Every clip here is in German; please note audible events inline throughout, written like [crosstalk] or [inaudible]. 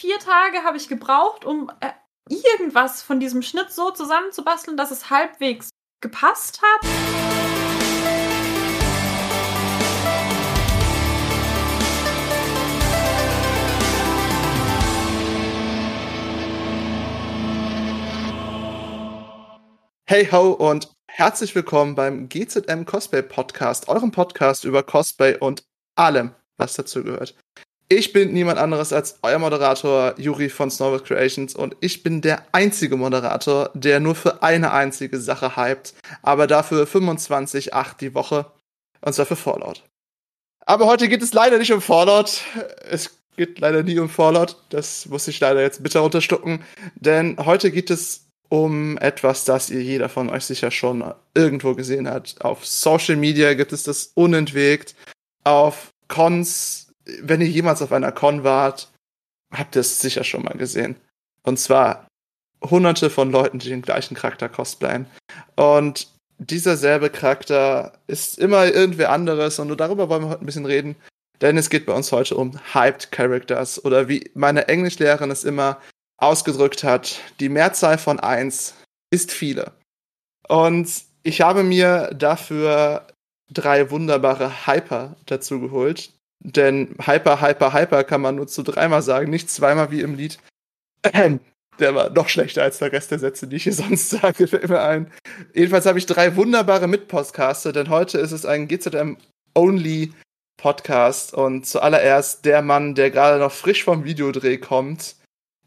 vier Tage habe ich gebraucht, um äh, irgendwas von diesem Schnitt so zusammenzubasteln, dass es halbwegs gepasst hat. Hey ho und herzlich willkommen beim GZM Cosplay Podcast, eurem Podcast über Cosplay und allem, was dazu gehört. Ich bin niemand anderes als euer Moderator Juri von Snowbird Creations und ich bin der einzige Moderator, der nur für eine einzige Sache hypt, aber dafür 25,8 die Woche und zwar für Fallout. Aber heute geht es leider nicht um Fallout. Es geht leider nie um Fallout. Das muss ich leider jetzt bitter unterstucken, denn heute geht es um etwas, das ihr jeder von euch sicher schon irgendwo gesehen hat. Auf Social Media gibt es das unentwegt. Auf Cons, wenn ihr jemals auf einer Con wart, habt ihr es sicher schon mal gesehen. Und zwar hunderte von Leuten, die den gleichen Charakter cosplayen. Und dieser selbe Charakter ist immer irgendwer anderes und darüber wollen wir heute ein bisschen reden. Denn es geht bei uns heute um Hyped Characters oder wie meine Englischlehrerin es immer ausgedrückt hat, die Mehrzahl von eins ist viele. Und ich habe mir dafür drei wunderbare Hyper dazu geholt. Denn Hyper, Hyper, Hyper kann man nur zu dreimal sagen, nicht zweimal wie im Lied. Der war noch schlechter als der Rest der Sätze, die ich hier [laughs] sonst sage, fällt mir ein. Jedenfalls habe ich drei wunderbare Mitpodcaster, denn heute ist es ein GZM-Only Podcast und zuallererst der Mann, der gerade noch frisch vom Videodreh kommt,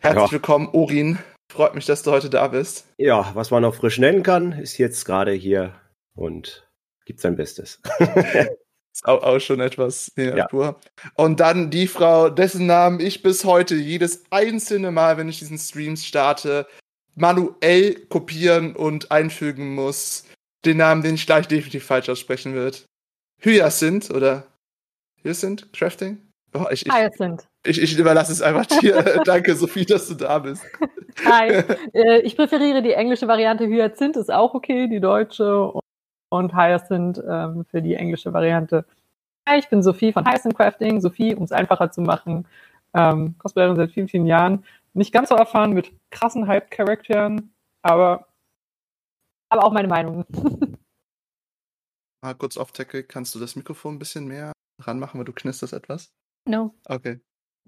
Herzlich ja. willkommen, Orin. Freut mich, dass du heute da bist. Ja, was man noch frisch nennen kann, ist jetzt gerade hier und gibt sein Bestes. [laughs] ist auch, auch, schon etwas ja. pur. Und dann die Frau, dessen Namen ich bis heute jedes einzelne Mal, wenn ich diesen Stream starte, manuell kopieren und einfügen muss. Den Namen, den ich gleich definitiv falsch aussprechen wird. Hyacinth oder Hyacinth Crafting? Oh, ich, ich, Hyacinth. Ich, ich überlasse es einfach dir. [laughs] Danke, Sophie, dass du da bist. Hi. [laughs] Äh, ich präferiere die englische Variante. Hyacinth ist auch okay, die deutsche. Und Hyacinth ähm, für die englische Variante. Hi, ich bin Sophie von Hyacinth Crafting. Sophie, um es einfacher zu machen. Ähm, Cosplayerin seit vielen, vielen Jahren. Nicht ganz so erfahren mit krassen Hype-Charakteren, aber, aber auch meine Meinung. [laughs] Mal kurz off-tackle. Kannst du das Mikrofon ein bisschen mehr ranmachen, weil du knisterst etwas? No. Okay.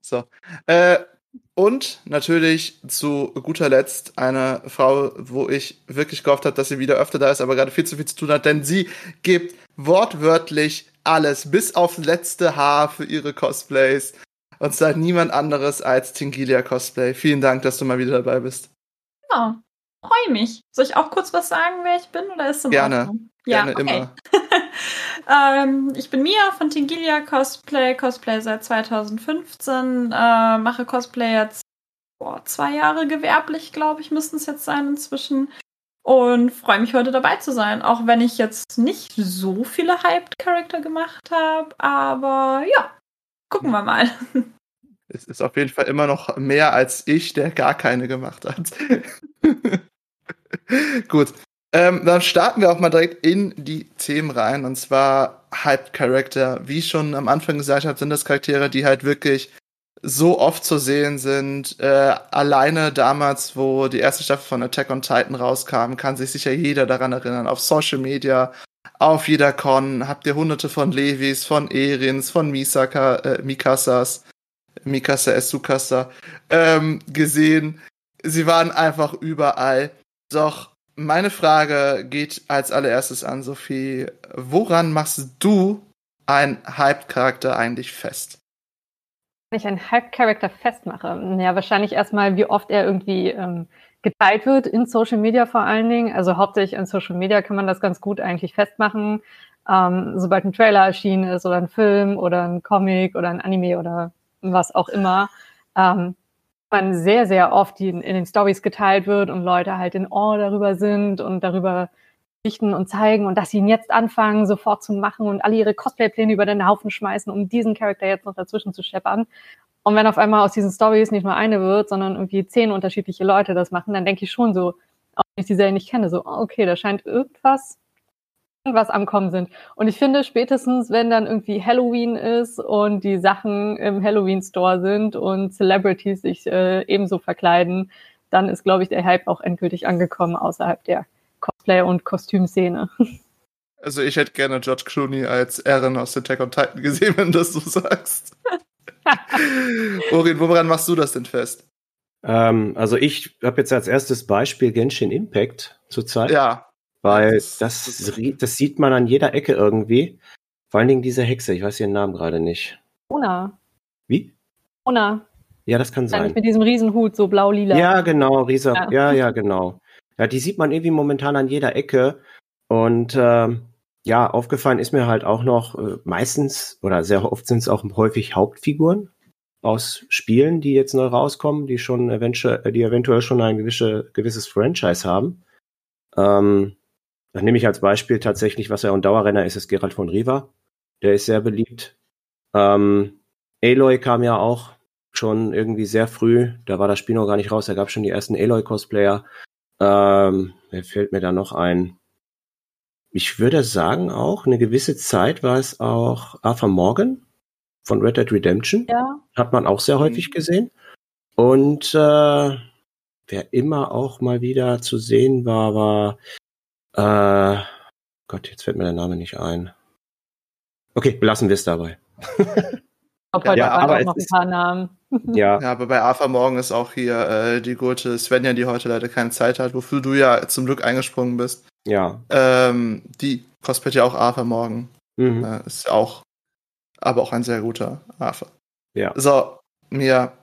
So. Äh, und natürlich zu guter Letzt eine Frau, wo ich wirklich gehofft habe, dass sie wieder öfter da ist, aber gerade viel zu viel zu tun hat, denn sie gibt wortwörtlich alles, bis aufs letzte Haar für ihre Cosplays. Und zwar niemand anderes als Tingilia Cosplay. Vielen Dank, dass du mal wieder dabei bist. Ja, freue mich. Soll ich auch kurz was sagen, wer ich bin, oder ist es Gerne. Ordnung? Gerne ja, okay. immer. [laughs] ähm, ich bin Mia von Tingilia Cosplay, Cosplay seit 2015, äh, mache Cosplay jetzt boah, zwei Jahre gewerblich, glaube ich, müssten es jetzt sein inzwischen. Und freue mich heute dabei zu sein, auch wenn ich jetzt nicht so viele Hyped-Charakter gemacht habe. Aber ja, gucken wir mal. [laughs] Es ist auf jeden Fall immer noch mehr als ich, der gar keine gemacht hat. [laughs] Gut, ähm, dann starten wir auch mal direkt in die Themen rein. Und zwar Hype Character. Wie ich schon am Anfang gesagt habe, sind das Charaktere, die halt wirklich so oft zu sehen sind. Äh, alleine damals, wo die erste Staffel von Attack on Titan rauskam, kann sich sicher jeder daran erinnern. Auf Social Media, auf jeder Con habt ihr hunderte von Levis, von Erins, von Misaka, äh, Mikasas, Mikasa Esukasa ähm, gesehen. Sie waren einfach überall. Doch meine Frage geht als allererstes an Sophie. Woran machst du einen Hype-Charakter eigentlich fest? Wenn ich einen Hype-Charakter festmache, ja, wahrscheinlich erstmal, wie oft er irgendwie ähm, geteilt wird, in Social Media vor allen Dingen. Also hauptsächlich in Social Media kann man das ganz gut eigentlich festmachen. Ähm, sobald ein Trailer erschienen ist oder ein Film oder ein Comic oder ein Anime oder was auch immer, ähm, man sehr, sehr oft in, in den Stories geteilt wird und Leute halt in Awe darüber sind und darüber berichten und zeigen und dass sie ihn jetzt anfangen, sofort zu machen und alle ihre Cosplay-Pläne über den Haufen schmeißen, um diesen Charakter jetzt noch dazwischen zu scheppern. Und wenn auf einmal aus diesen Stories nicht nur eine wird, sondern irgendwie zehn unterschiedliche Leute das machen, dann denke ich schon so, auch wenn ich die Serie nicht kenne, so, okay, da scheint irgendwas was am Kommen sind. Und ich finde, spätestens, wenn dann irgendwie Halloween ist und die Sachen im Halloween-Store sind und Celebrities sich äh, ebenso verkleiden, dann ist, glaube ich, der Hype auch endgültig angekommen außerhalb der Cosplay- und Kostümszene. [laughs] Also ich hätte gerne George Clooney als Eren aus Attack on Titan gesehen, wenn du das so sagst. [laughs] Orin, woran machst du das denn fest? Ähm, also ich habe jetzt als erstes Beispiel Genshin Impact zurzeit. Ja. Weil das, das, das, sieht man an jeder Ecke irgendwie. Vor allen Dingen diese Hexe, ich weiß ihren Namen gerade nicht. Ona. Wie? Ona. Ja, das kann sein. Mit diesem Riesenhut, so blau-lila. Ja, genau, Riesa. Ja. ja, ja, genau. Ja, die sieht man irgendwie momentan an jeder Ecke. Und ähm, ja, aufgefallen ist mir halt auch noch, äh, meistens oder sehr oft sind es auch häufig Hauptfiguren aus Spielen, die jetzt neu rauskommen, die schon eventuell, die eventuell schon ein gewisse, gewisses Franchise haben. Ähm, dann nehme ich als Beispiel tatsächlich, was ja ein Dauerrenner ist, ist Gerald von Riva. Der ist sehr beliebt. Ähm, Aloy kam ja auch schon irgendwie sehr früh. Da war das Spiel noch gar nicht raus. Da gab es schon die ersten Aloy-Cosplayer. Ähm, wer fällt mir da noch ein? Ich würde sagen auch, eine gewisse Zeit war es auch Arthur Morgan von Red Dead Redemption. Ja. Hat man auch sehr häufig gesehen. Und äh, wer immer auch mal wieder zu sehen war, war äh, Gott, jetzt fällt mir der Name nicht ein. Okay, belassen wir es dabei. [laughs] Ob ja, aber auch noch ein paar Namen. [laughs] Ja. ja, aber bei Arthur Morgan ist auch hier äh, die gute Svenja, die heute leider keine Zeit hat, wofür du ja zum Glück eingesprungen bist. Ja. Ähm, die cosplayt ja auch Arthur Morgan. Mhm. Äh, ist auch, aber auch ein sehr guter Arthur. Ja. So, mir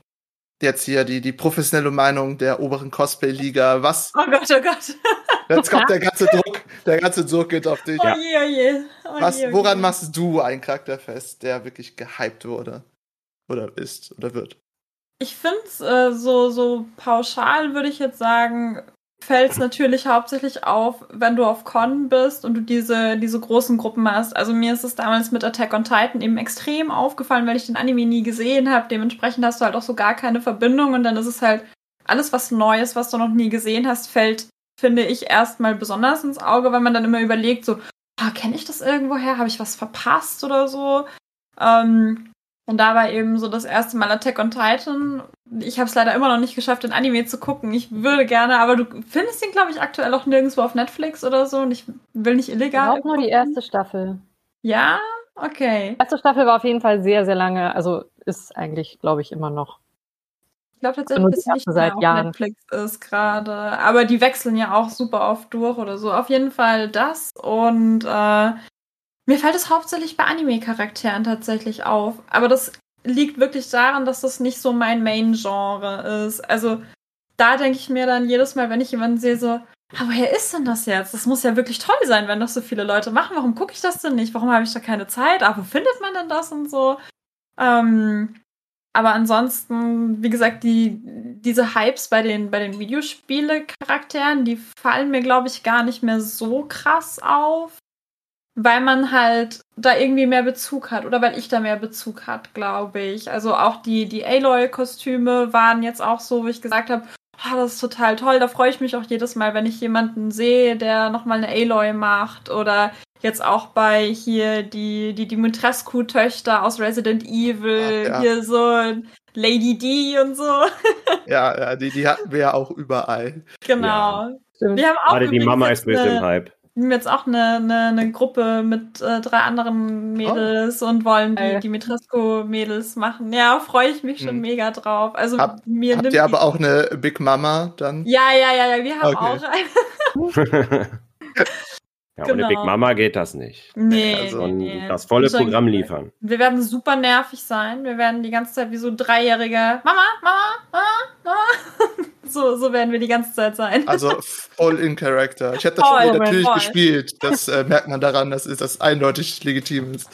jetzt hier die, die professionelle Meinung der oberen Cosplay-Liga. Was? Oh Gott, oh Gott. Jetzt kommt der ganze Druck, der ganze Druck geht auf dich. Oh je, oh je. Oh Was, je, oh woran je. machst du einen Charakter fest, der wirklich gehypt wurde? Oder ist oder wird? Ich finde es äh, so, so pauschal, würde ich jetzt sagen, fällt es natürlich hauptsächlich auf, wenn du auf Con bist und du diese, diese großen Gruppen hast. Also mir ist es damals mit Attack on Titan eben extrem aufgefallen, weil ich den Anime nie gesehen habe. Dementsprechend hast du halt auch so gar keine Verbindung und dann ist es halt alles was Neues, was du noch nie gesehen hast, fällt, finde ich, erstmal besonders ins Auge, weil man dann immer überlegt, so, ah, kenne ich das irgendwoher? Habe ich was verpasst oder so? Ähm, und da war eben so das erste Mal Attack on Titan. Ich habe es leider immer noch nicht geschafft, den Anime zu gucken. Ich würde gerne, aber du findest ihn, glaube ich, aktuell auch nirgendwo auf Netflix oder so. Und ich will nicht illegal. Auch nur die erste Staffel. Ja, okay. Die erste Staffel war auf jeden Fall sehr, sehr lange. Also ist eigentlich, glaube ich, immer noch. Ich glaube tatsächlich, dass sie nicht seit auf Jahren. Netflix ist gerade. Aber die wechseln ja auch super oft durch oder so. Auf jeden Fall das. Und äh, mir fällt es hauptsächlich bei Anime-Charakteren tatsächlich auf. Aber das liegt wirklich daran, dass das nicht so mein Main-Genre ist. Also da denke ich mir dann jedes Mal, wenn ich jemanden sehe, so, ah, woher ist denn das jetzt? Das muss ja wirklich toll sein, wenn das so viele Leute machen. Warum gucke ich das denn nicht? Warum habe ich da keine Zeit? Ah, wo findet man denn das und so? Ähm, aber ansonsten, wie gesagt, die, diese Hypes bei den, bei den Videospiele-Charakteren, die fallen mir, glaube ich, gar nicht mehr so krass auf weil man halt da irgendwie mehr Bezug hat oder weil ich da mehr Bezug hat, glaube ich. Also auch die, die Aloy-Kostüme waren jetzt auch so, wo ich gesagt habe, oh, das ist total toll. Da freue ich mich auch jedes Mal, wenn ich jemanden sehe, der nochmal eine Aloy macht oder jetzt auch bei hier die, die Dimitrescu-Töchter aus Resident Evil, Ach, ja. hier so Lady D und so. [laughs] ja, ja, die, die hatten wir ja auch überall. Genau. Ja. Wir haben auch Gerade die Mama ist böse im Hype jetzt auch eine, eine, eine Gruppe mit äh, drei anderen Mädels oh. und wollen die, Mitresco-Mädels machen. Ja, freue ich mich schon hm. mega drauf. Also Hab, mir habt ihr aber auch eine Big Mama dann? Ja, ja, ja, ja, wir haben okay. auch eine. [laughs] [laughs] Ja, genau. ohne Big Mama geht das nicht. Nee, also nee, nee. das volle Programm liefern. Wir werden super nervig sein. Wir werden die ganze Zeit wie so Dreijährige Mama, Mama, Mama, Mama. [laughs] So, so werden wir die ganze Zeit sein. Also [laughs] voll in Character. Ich habe das voll, schon natürlich voll. gespielt. Das äh, merkt man daran, dass das eindeutig legitim ist.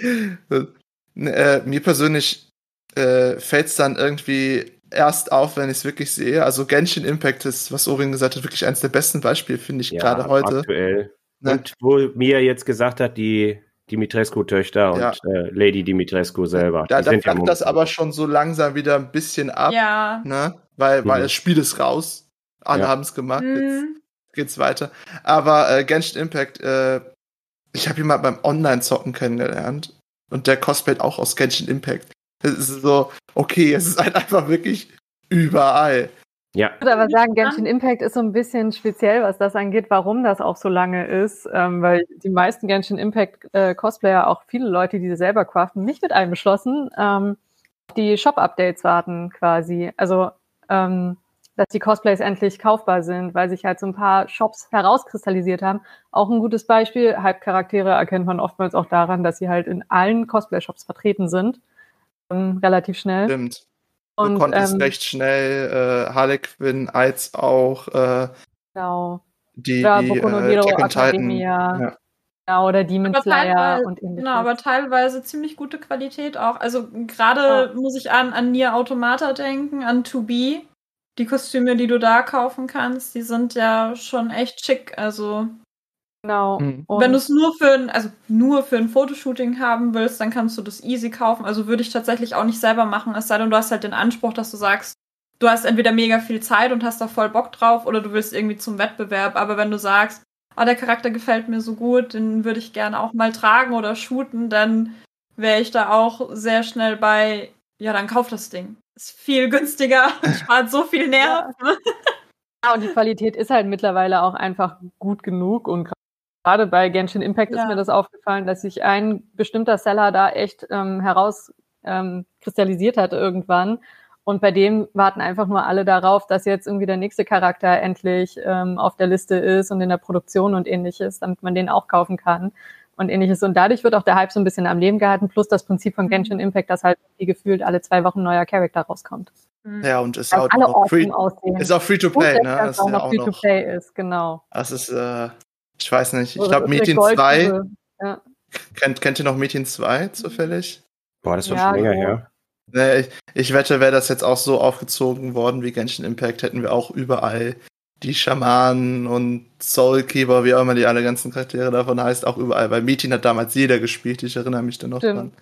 [laughs] äh, mir persönlich äh, fällt es dann irgendwie erst auf, wenn ich es wirklich sehe. Also Genshin Impact ist, was Orin gesagt hat, wirklich eines der besten Beispiele, finde ich, ja, gerade heute. Aktuell. Ne? Und wo Mia jetzt gesagt hat, die Dimitrescu-Töchter und ja. äh, Lady Dimitrescu selber. Da, da flacht ja das aber schon so langsam wieder ein bisschen ab. Ja. Ne? Weil, weil mhm. das Spiel ist raus. Alle ja. haben es gemacht. Mhm. geht's weiter. Aber äh, Genshin Impact, äh, ich habe ihn mal beim Online-Zocken kennengelernt und der cosplayt auch aus Genshin Impact. Es ist so, okay, es ist halt einfach wirklich überall. Ja. Ich würde aber sagen, Genshin Impact ist so ein bisschen speziell, was das angeht, warum das auch so lange ist, ähm, weil die meisten Genshin Impact äh, Cosplayer, auch viele Leute, die sie selber craften, nicht mit einbeschlossen, ähm, die Shop-Updates warten quasi. Also, ähm, dass die Cosplays endlich kaufbar sind, weil sich halt so ein paar Shops herauskristallisiert haben. Auch ein gutes Beispiel, Hype-Charaktere erkennt man oftmals auch daran, dass sie halt in allen Cosplay-Shops vertreten sind. Ähm, relativ schnell. Stimmt. Und, du konntest ähm, recht schnell äh, Harlequin als auch äh, genau. die, ja, die äh, Hero Academia. Ja. Ja, oder Demon Slayer und ähnliches. Genau, aber teilweise ziemlich gute Qualität auch. Also gerade ja. muss ich an, an Nier Automata denken, an To Be. Die Kostüme, die du da kaufen kannst, die sind ja schon echt schick. Also Genau. Mhm. Wenn du es nur für ein, also nur für ein Fotoshooting haben willst, dann kannst du das easy kaufen. Also würde ich tatsächlich auch nicht selber machen, es sei denn, du hast halt den Anspruch, dass du sagst, du hast entweder mega viel Zeit und hast da voll Bock drauf oder du willst irgendwie zum Wettbewerb. Aber wenn du sagst, ah, der Charakter gefällt mir so gut, den würde ich gerne auch mal tragen oder shooten, dann wäre ich da auch sehr schnell bei, ja, dann kauf das Ding. Ist viel günstiger [laughs] spart so viel Nerven. Ja. und die Qualität ist halt mittlerweile auch einfach gut genug und gerade bei Genshin Impact ja. ist mir das aufgefallen, dass sich ein bestimmter Seller da echt ähm, herauskristallisiert ähm, hat irgendwann. Und bei dem warten einfach nur alle darauf, dass jetzt irgendwie der nächste Charakter endlich ähm, auf der Liste ist und in der Produktion und ähnliches, damit man den auch kaufen kann und ähnliches. Und dadurch wird auch der Hype so ein bisschen am Leben gehalten, plus das Prinzip von mhm. Genshin Impact, dass halt wie gefühlt alle zwei Wochen ein neuer Charakter rauskommt. Mhm. Ja, und ist auch, auch free, ist auch free to play, ne? Das auch noch free to play ist, genau. Das ist, äh, ich weiß nicht, ich glaube Mädchen 2. Ja. Kennt, kennt ihr noch Mädchen 2 zufällig? Boah, das war ja, schon länger ja. her. Nee, ich, ich wette, wäre das jetzt auch so aufgezogen worden wie Genshin Impact, hätten wir auch überall die Schamanen und Soulkeeper, wie auch immer die alle ganzen Charaktere davon heißt, auch überall. Weil Mädchen hat damals jeder gespielt, ich erinnere mich da noch Stimmt. dran.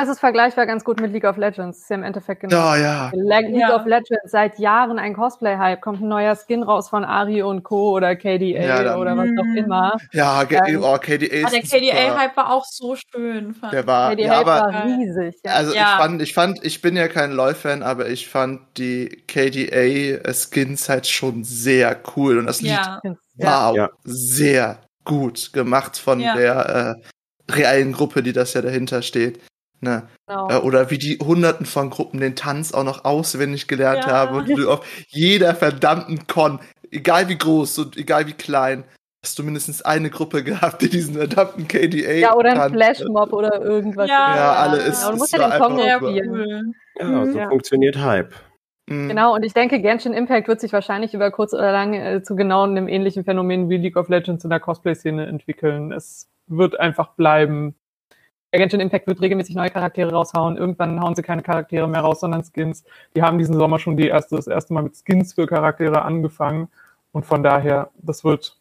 Das ist vergleichbar ganz gut mit League of Legends. Das ist ja im Endeffekt genau. Ja, ja. League ja. of Legends seit Jahren ein Cosplay-Hype. Kommt ein neuer Skin raus von Ari und Co. oder KDA ja, oder was auch immer. Ja, ähm, oh, KDA ist Der KDA-Hype war auch so schön. Fand. Der war, KDA ja, aber, war riesig. Ja. Also ich fand, ich fand, ich bin ja kein LoL-Fan, aber ich fand die KDA-Skins halt schon sehr cool und das Lied wow, sehr gut gemacht von der äh, reellen Gruppe, die das ja dahinter steht. Ne? Genau. Äh, oder wie die Hunderten von Gruppen den Tanz auch noch auswendig gelernt ja. haben und du auf jeder verdammten Con, egal wie groß und egal wie klein, hast du mindestens eine Gruppe [laughs] gehabt, die diesen verdammten KDA. Ja, oder ein Flashmob oder irgendwas. Ja, ja alle ist. Ja, du musst ja den Song spielen. Ja, so ja. funktioniert Hype. Mhm. Genau, und ich denke, Genshin Impact wird sich wahrscheinlich über kurz oder lang äh, zu genau einem ähnlichen Phänomen wie League of Legends in der Cosplay-Szene entwickeln. Es wird einfach bleiben, Genshin Impact wird regelmäßig neue Charaktere raushauen. Irgendwann hauen sie keine Charaktere mehr raus, sondern Skins. Die haben diesen Sommer schon die erste, das erste Mal mit Skins für Charaktere angefangen. Und von daher, das wird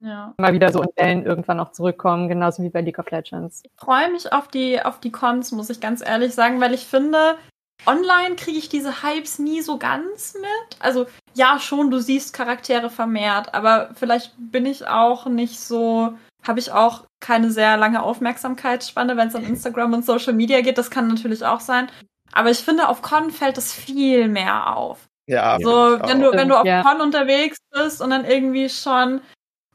ja. mal wieder so in Wellen irgendwann noch zurückkommen, genauso wie bei League of Legends. Ich freue mich auf die, auf die Cons, muss ich ganz ehrlich sagen, weil ich finde, online kriege ich diese Hypes nie so ganz mit. Also ja, schon, du siehst Charaktere vermehrt, aber vielleicht bin ich auch nicht so habe ich auch keine sehr lange Aufmerksamkeitsspanne, wenn es an Instagram und Social Media geht. Das kann natürlich auch sein. Aber ich finde, auf Con fällt das viel mehr auf. Ja. So, wenn du, wenn du auf ja. Con unterwegs bist und dann irgendwie schon,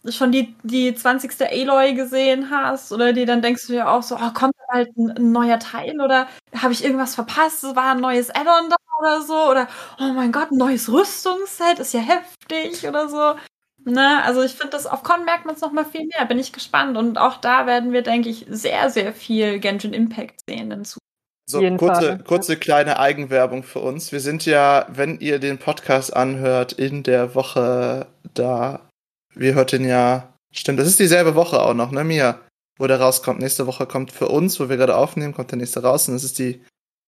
schon die, die 20. Aloy gesehen hast oder die dann denkst du ja auch so, oh, kommt halt ein, ein neuer Teil oder habe ich irgendwas verpasst? Es war ein neues Add-on da oder so oder oh mein Gott, ein neues Rüstungsset ist ja heftig oder so. Ne, also ich finde das auf Con merkt man es noch mal viel mehr. Bin ich gespannt und auch da werden wir, denke ich, sehr sehr viel Genshin Impact sehen in Zukunft. So, kurze, kurze kleine Eigenwerbung für uns. Wir sind ja, wenn ihr den Podcast anhört, in der Woche da. Wir hört den ja, stimmt, das ist dieselbe Woche auch noch, ne, Mia? Wo der rauskommt. Nächste Woche kommt für uns, wo wir gerade aufnehmen, kommt der nächste raus und das ist die,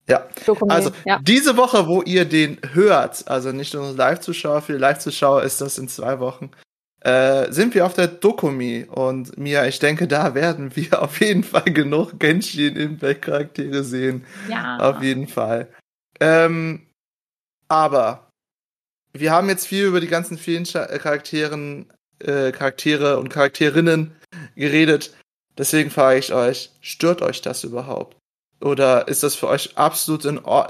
ja. Also, ja. diese Woche, wo ihr den hört, also nicht nur Live-Zuschauer, für die Live-Zuschauer ist das in zwei Wochen, äh, sind wir auf der Dokumi. Und Mia, ich denke, da werden wir [laughs] auf jeden Fall genug Genshin Impact Charaktere sehen. Ja. Auf jeden Fall. Ähm, aber wir haben jetzt viel über die ganzen vielen Charakteren äh, Charaktere und Charakterinnen geredet. Deswegen frage ich euch, stört euch das überhaupt? Oder ist das für euch absolut in, Or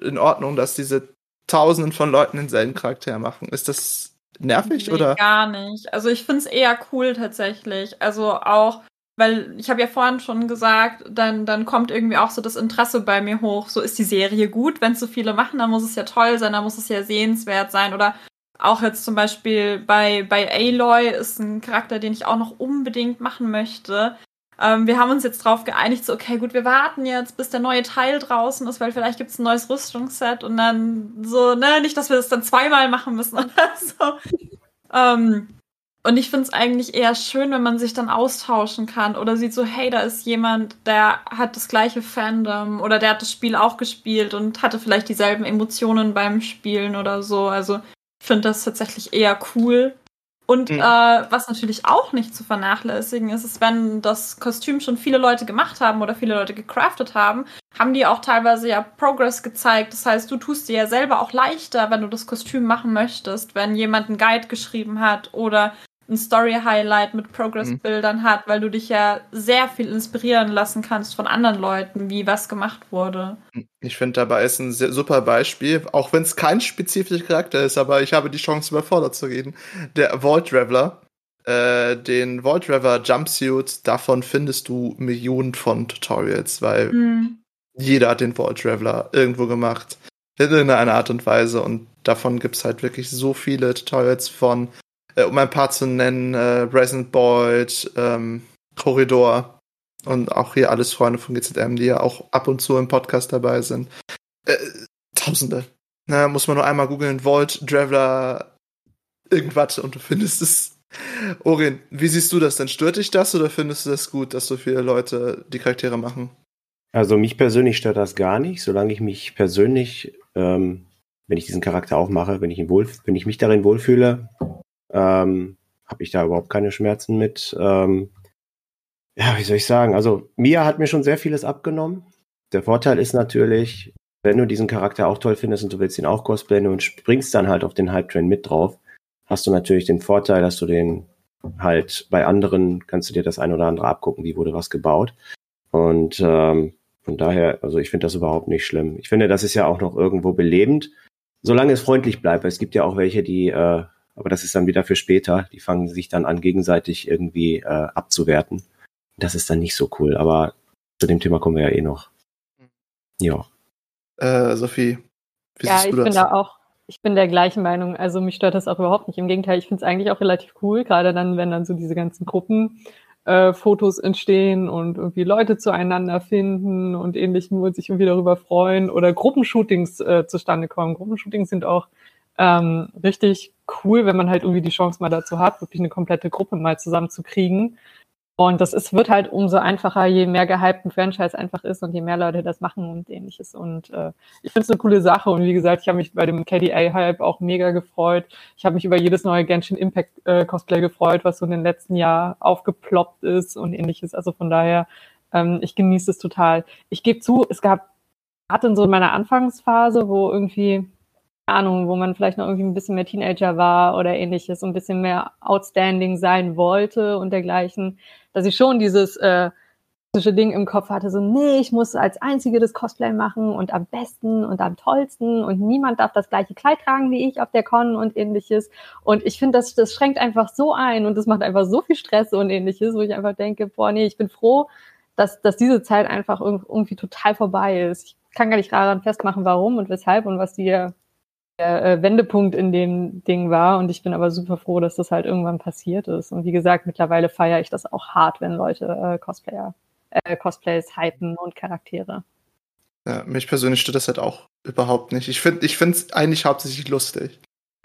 in Ordnung, dass diese Tausenden von Leuten denselben Charakter machen? Ist das nervig nee, oder? Gar nicht. Also ich finde es eher cool tatsächlich. Also auch, weil ich habe ja vorhin schon gesagt, dann, dann kommt irgendwie auch so das Interesse bei mir hoch. So ist die Serie gut. Wenn es so viele machen, dann muss es ja toll sein, dann muss es ja sehenswert sein. Oder auch jetzt zum Beispiel bei, bei Aloy ist ein Charakter, den ich auch noch unbedingt machen möchte. Ähm, wir haben uns jetzt drauf geeinigt, so, okay, gut, wir warten jetzt, bis der neue Teil draußen ist, weil vielleicht gibt es ein neues Rüstungsset und dann so, ne, nicht, dass wir das dann zweimal machen müssen oder [laughs] so. Ähm, und ich finde es eigentlich eher schön, wenn man sich dann austauschen kann oder sieht so, hey, da ist jemand, der hat das gleiche Fandom oder der hat das Spiel auch gespielt und hatte vielleicht dieselben Emotionen beim Spielen oder so. Also ich finde das tatsächlich eher cool. Und mhm. äh, was natürlich auch nicht zu vernachlässigen ist, ist, wenn das Kostüm schon viele Leute gemacht haben oder viele Leute gecraftet haben, haben die auch teilweise ja Progress gezeigt. Das heißt, du tust dir ja selber auch leichter, wenn du das Kostüm machen möchtest, wenn jemand einen Guide geschrieben hat oder ein Story-Highlight mit Progress-Bildern mhm. hat, weil du dich ja sehr viel inspirieren lassen kannst von anderen Leuten, wie was gemacht wurde. Ich finde dabei ist ein sehr, super Beispiel, auch wenn es kein spezifischer Charakter ist, aber ich habe die Chance überfordert zu reden. Der Vault Traveler, äh, den Vault Traveler Jumpsuit, davon findest du Millionen von Tutorials, weil mhm. jeder hat den Vault Traveler irgendwo gemacht. In irgendeiner Art und Weise und davon gibt es halt wirklich so viele Tutorials von äh, um ein paar zu nennen, äh, Resident Boyd, ähm, Corridor und auch hier alles Freunde von GZM, die ja auch ab und zu im Podcast dabei sind. Äh, Tausende. Na, muss man nur einmal googeln, Vault, Traveler, irgendwas und du findest es. Orin, wie siehst du das denn? Stört dich das oder findest du das gut, dass so viele Leute die Charaktere machen? Also mich persönlich stört das gar nicht, solange ich mich persönlich, ähm, wenn ich diesen Charakter auch mache, wenn ich ihn wohl, wenn ich mich darin wohlfühle, ähm, habe ich da überhaupt keine Schmerzen mit. Ähm, ja, wie soll ich sagen? Also Mia hat mir schon sehr vieles abgenommen. Der Vorteil ist natürlich, wenn du diesen Charakter auch toll findest und du willst ihn auch cosplayen und springst dann halt auf den Hype-Train mit drauf, hast du natürlich den Vorteil, dass du den halt bei anderen kannst du dir das ein oder andere abgucken, wie wurde was gebaut. Und ähm, von daher, also ich finde das überhaupt nicht schlimm. Ich finde, das ist ja auch noch irgendwo belebend, solange es freundlich bleibt. Es gibt ja auch welche, die äh, aber das ist dann wieder für später. Die fangen sich dann an, gegenseitig irgendwie äh, abzuwerten. Das ist dann nicht so cool, aber zu dem Thema kommen wir ja eh noch. Ja. Äh, Sophie, wie ja, siehst du ich das? bin da auch, ich bin der gleichen Meinung. Also mich stört das auch überhaupt nicht. Im Gegenteil, ich finde es eigentlich auch relativ cool, gerade dann, wenn dann so diese ganzen Gruppen äh, Fotos entstehen und irgendwie Leute zueinander finden und ähnlichem und sich irgendwie darüber freuen oder Gruppenshootings äh, zustande kommen. Gruppenshootings sind auch ähm, richtig cool, wenn man halt irgendwie die Chance mal dazu hat, wirklich eine komplette Gruppe mal zusammenzukriegen. Und das ist, wird halt umso einfacher, je mehr gehypt ein Franchise einfach ist und je mehr Leute das machen und ähnliches. Und äh, ich finde es eine coole Sache. Und wie gesagt, ich habe mich bei dem KDA-Hype auch mega gefreut. Ich habe mich über jedes neue Genshin Impact äh, Cosplay gefreut, was so in den letzten Jahren aufgeploppt ist und ähnliches. Also von daher, ähm, ich genieße es total. Ich gebe zu, es gab, hatte in so meiner Anfangsphase, wo irgendwie Ahnung, wo man vielleicht noch irgendwie ein bisschen mehr Teenager war oder ähnliches, ein bisschen mehr outstanding sein wollte und dergleichen, dass ich schon dieses äh, Ding im Kopf hatte, so, nee, ich muss als Einzige das Cosplay machen und am besten und am tollsten und niemand darf das gleiche Kleid tragen wie ich auf der Con und ähnliches. Und ich finde, das, das schränkt einfach so ein und das macht einfach so viel Stress und ähnliches, wo ich einfach denke, boah, nee, ich bin froh, dass, dass diese Zeit einfach irgendwie total vorbei ist. Ich kann gar nicht daran festmachen, warum und weshalb und was die der äh, Wendepunkt in dem Ding war. Und ich bin aber super froh, dass das halt irgendwann passiert ist. Und wie gesagt, mittlerweile feiere ich das auch hart, wenn Leute äh, Cosplayer, äh, Cosplays hypen und Charaktere. Ja, mich persönlich stört das halt auch überhaupt nicht. Ich finde ich es eigentlich hauptsächlich lustig.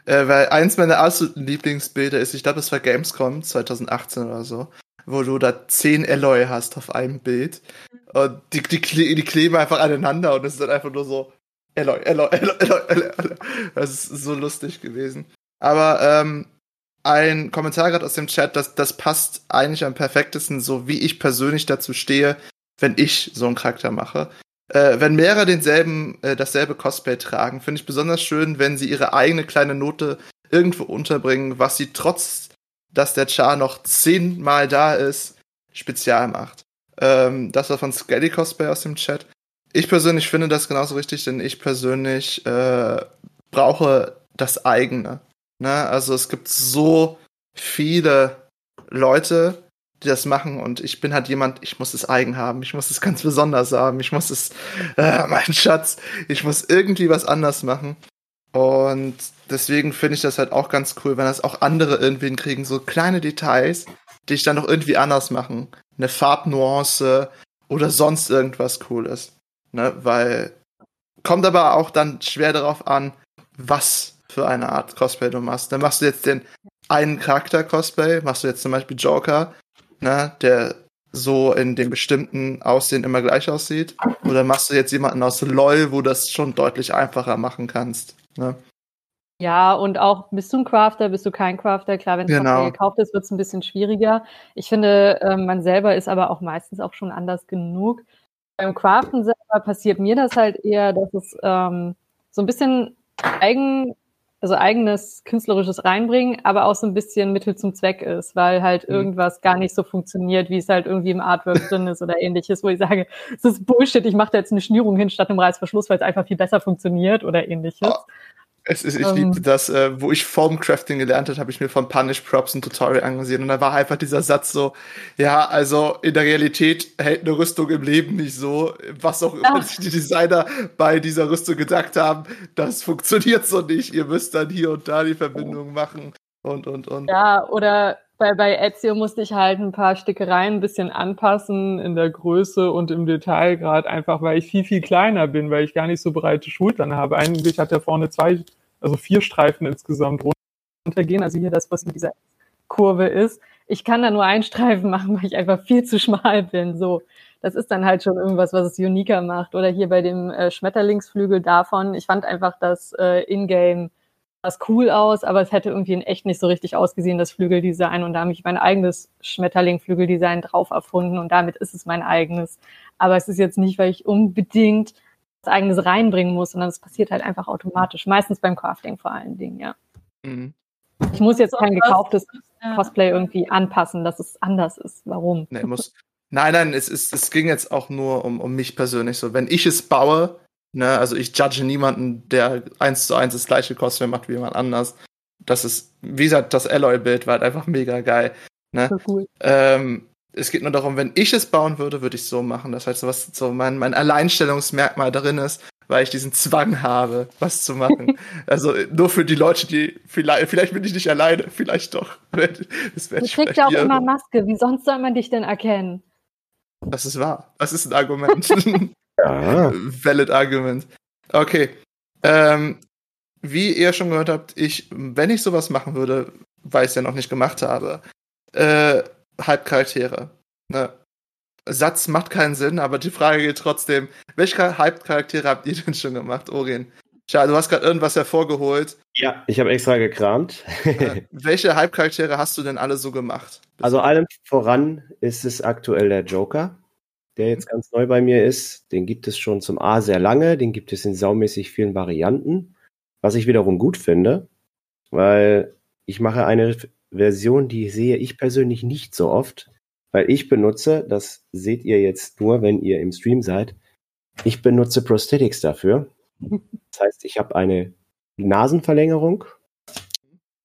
Äh, weil eins meiner absoluten Lieblingsbilder ist, ich glaube, es war Gamescom 2018 oder so, wo du da zehn Alloy hast auf einem Bild. Und die, die, die kleben einfach aneinander und es ist dann einfach nur so, Eloy, Eloy, Eloy, Eloy, Eloy. Das ist so lustig gewesen. Aber ähm, ein Kommentar gerade aus dem Chat, das, das passt eigentlich am perfektesten, so wie ich persönlich dazu stehe, wenn ich so einen Charakter mache. Äh, wenn mehrere denselben, äh, dasselbe Cosplay tragen, finde ich besonders schön, wenn sie ihre eigene kleine Note irgendwo unterbringen, was sie trotz dass der Char noch zehnmal da ist, spezial macht. Ähm, das war von Skelly Cosplay aus dem Chat. Ich persönlich finde das genauso richtig, denn ich persönlich äh, brauche das eigene. Ne? Also es gibt so viele Leute, die das machen und ich bin halt jemand, ich muss es eigen haben, ich muss es ganz besonders haben, ich muss es, äh, [laughs] mein Schatz, ich muss irgendwie was anders machen. Und deswegen finde ich das halt auch ganz cool, wenn das auch andere irgendwie hinkriegen, so kleine Details, die ich dann noch irgendwie anders machen. Eine Farbnuance oder sonst irgendwas Cooles. Ne? Weil kommt aber auch dann schwer darauf an, was für eine Art Cosplay du machst. Dann machst du jetzt den einen Charakter-Cosplay, machst du jetzt zum Beispiel Joker, ne, der so in dem bestimmten Aussehen immer gleich aussieht. Oder machst du jetzt jemanden aus LOL, wo du das schon deutlich einfacher machen kannst. Ne? Ja, und auch bist du ein Crafter, bist du kein Crafter? Klar, wenn es genau. gekauft ist, wird es ein bisschen schwieriger. Ich finde, äh, man selber ist aber auch meistens auch schon anders genug. Beim Craften selber passiert mir das halt eher, dass es ähm, so ein bisschen eigen, also eigenes künstlerisches reinbringen, aber auch so ein bisschen Mittel zum Zweck ist, weil halt mhm. irgendwas gar nicht so funktioniert, wie es halt irgendwie im Artwork [laughs] drin ist oder ähnliches, wo ich sage, es ist Bullshit, ich mache da jetzt eine Schnürung hin statt einem Reißverschluss, weil es einfach viel besser funktioniert oder ähnliches. Es ist, ich um, liebte ähm. das, äh, wo ich Formcrafting gelernt habe, habe ich mir von Punish Props ein Tutorial angesehen und da war einfach dieser Satz so, ja, also in der Realität hält eine Rüstung im Leben nicht so, was auch immer sich die Designer bei dieser Rüstung gedacht haben, das funktioniert so nicht, ihr müsst dann hier und da die Verbindung machen und, und, und. Ja, oder bei, bei Ezio musste ich halt ein paar Stickereien ein bisschen anpassen in der Größe und im Detailgrad, einfach weil ich viel, viel kleiner bin, weil ich gar nicht so breite Schultern habe. Eigentlich hat er vorne zwei also vier Streifen insgesamt runtergehen. Also hier das, was mit dieser Kurve ist. Ich kann da nur einen Streifen machen, weil ich einfach viel zu schmal bin. So, das ist dann halt schon irgendwas, was es uniker macht. Oder hier bei dem äh, Schmetterlingsflügel davon. Ich fand einfach das äh, Ingame was cool aus, aber es hätte irgendwie in echt nicht so richtig ausgesehen, das Flügeldesign. Und da habe ich mein eigenes Schmetterling-Flügeldesign drauf erfunden und damit ist es mein eigenes. Aber es ist jetzt nicht, weil ich unbedingt eigenes reinbringen muss, sondern es passiert halt einfach automatisch. Meistens beim Crafting vor allen Dingen, ja. Mhm. Ich muss jetzt kein gekauftes Cosplay irgendwie anpassen, dass es anders ist. Warum? Nee, muss. [laughs] Nein, nein, es, ist, es ging jetzt auch nur um, um mich persönlich so. Wenn ich es baue, ne, also ich judge niemanden, der eins zu eins das gleiche Cosplay macht wie jemand anders. Das ist, wie gesagt, das Alloy-Bild war halt einfach mega geil. Ne? So cool. Ähm, es geht nur darum, wenn ich es bauen würde, würde ich es so machen. Das heißt, was so mein, mein Alleinstellungsmerkmal darin ist, weil ich diesen Zwang habe, was zu machen. [laughs] also nur für die Leute, die vielleicht, vielleicht bin ich nicht alleine, vielleicht doch. [laughs] Das du trägst ja auch immer Maske. Wie sonst soll man dich denn erkennen? Das ist wahr. Das ist ein Argument. [laughs] ja. Valid Argument. Okay. Ähm, wie ihr schon gehört habt, ich, wenn ich sowas machen würde, weil ich es ja noch nicht gemacht habe, äh, Halbcharaktere. Ne? Satz macht keinen Sinn, aber die Frage geht trotzdem, welche Halbcharaktere habt ihr denn schon gemacht, Orien? Schade, du hast gerade irgendwas hervorgeholt. Ja, ich habe extra gekramt. äh, [laughs] welche Halbcharaktere hast du denn alle so gemacht? Also allem voran ist es aktuell der Joker, der jetzt ganz neu bei mir ist. Den gibt es schon zum A sehr lange, den gibt es in saumäßig vielen Varianten, was ich wiederum gut finde, weil ich mache eine Version, die sehe ich persönlich nicht so oft, weil ich benutze, das seht ihr jetzt nur, wenn ihr im Stream seid, ich benutze Prosthetics dafür. [laughs] Das heißt, ich habe eine Nasenverlängerung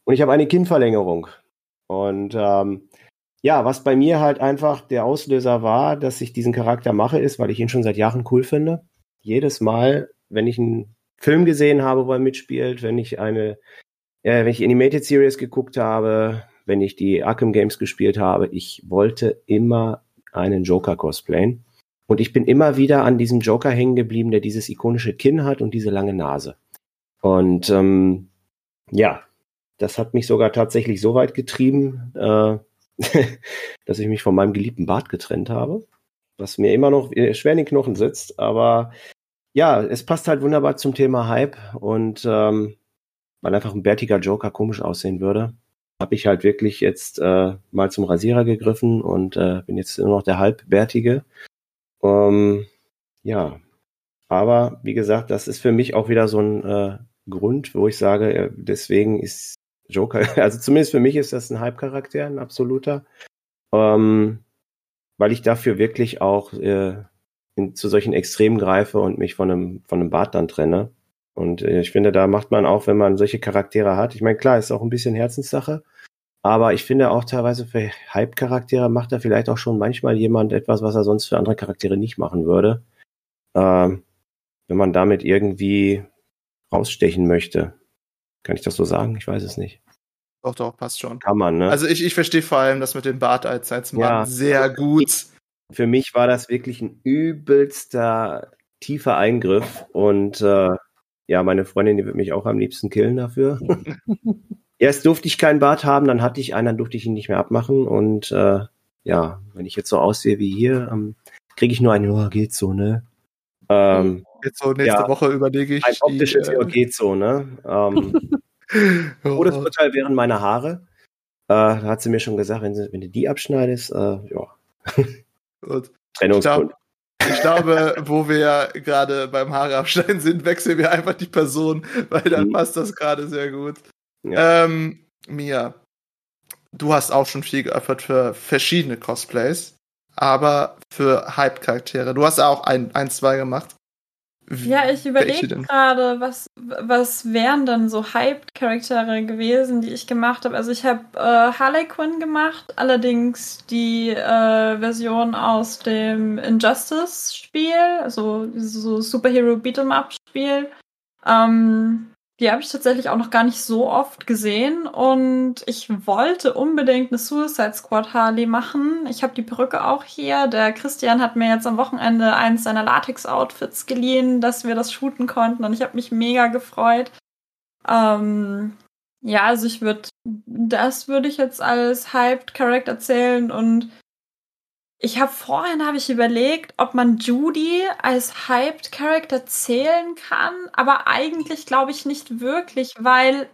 und ich habe eine Kinnverlängerung. Und ähm, ja, was bei mir halt einfach der Auslöser war, dass ich diesen Charakter mache, ist, weil ich ihn schon seit Jahren cool finde. Jedes Mal, wenn ich einen Film gesehen habe, wo er mitspielt, wenn ich eine ja, wenn ich Animated Series geguckt habe, wenn ich die Arkham Games gespielt habe, ich wollte immer einen Joker cosplayen. Und ich bin immer wieder an diesem Joker hängen geblieben, der dieses ikonische Kinn hat und diese lange Nase. Und ähm, ja, das hat mich sogar tatsächlich so weit getrieben, äh, [laughs] dass ich mich von meinem geliebten Bart getrennt habe, was mir immer noch schwer in den Knochen sitzt. Aber ja, es passt halt wunderbar zum Thema Hype und ähm, weil einfach ein bärtiger Joker komisch aussehen würde, habe ich halt wirklich jetzt äh, mal zum Rasierer gegriffen und äh, bin jetzt nur noch der halbbärtige. Ähm, ja, aber wie gesagt, das ist für mich auch wieder so ein äh, Grund, wo ich sage, äh, deswegen ist Joker, [laughs] also zumindest für mich ist das ein Hype-Charakter, ein absoluter. Ähm, weil ich dafür wirklich auch äh, in, zu solchen Extremen greife und mich von einem, von einem Bart dann trenne. Und äh, ich finde, da macht man auch, wenn man solche Charaktere hat. Ich meine, klar, ist auch ein bisschen Herzenssache. Aber ich finde auch teilweise für Hype-Charaktere macht da vielleicht auch schon manchmal jemand etwas, was er sonst für andere Charaktere nicht machen würde. Ähm, wenn man damit irgendwie rausstechen möchte. Kann ich das so sagen? Ich weiß es nicht. Doch, doch, passt schon. Kann man, ne? Also ich, ich verstehe vor allem das mit dem Bart als, als Mann ja. sehr gut. Für mich war das wirklich ein übelster, tiefer Eingriff und äh, ja, meine Freundin, die wird mich auch am liebsten killen dafür. [laughs] Erst durfte ich keinen Bart haben, dann hatte ich einen, dann durfte ich ihn nicht mehr abmachen und äh, ja, wenn ich jetzt so aussehe wie hier, ähm, kriege ich nur ein, oh, geht so, ne? Ähm, jetzt so nächste ja, Woche überlege ich. Ein optisches die, äh, geht so, ne? Ähm, [laughs] oh. Todesurteil wären meine Haare. Äh, da hat sie mir schon gesagt, wenn, sie, wenn du die abschneidest, äh, ja. Trennungsgrund. Ich glaube, wo wir gerade beim Haare abschneiden sind, wechseln wir einfach die Person, weil dann mhm. passt das gerade sehr gut. Ja. Ähm, Mia, du hast auch schon viel geöffnet für verschiedene Cosplays, aber für Hype-Charaktere. Du hast auch ein, ein, zwei gemacht. Ja, ich überlege gerade, was, was wären dann so Hype-Charaktere gewesen, die ich gemacht habe. Also ich habe äh, Harley Quinn gemacht, allerdings die äh, Version aus dem Injustice-Spiel, also so Superhero Beat'em-Up-Spiel. Ähm, die habe ich tatsächlich auch noch gar nicht so oft gesehen und ich wollte unbedingt eine Suicide Squad Harley machen. Ich habe die Perücke auch hier. Der Christian hat mir jetzt am Wochenende eins seiner Latex-Outfits geliehen, dass wir das shooten konnten und ich habe mich mega gefreut. Ähm, ja, also ich würde, das würde ich jetzt als Hyped Character zählen und ich habe vorhin habe ich überlegt, ob man Judy als Hyped Character zählen kann, aber eigentlich glaube ich nicht wirklich, weil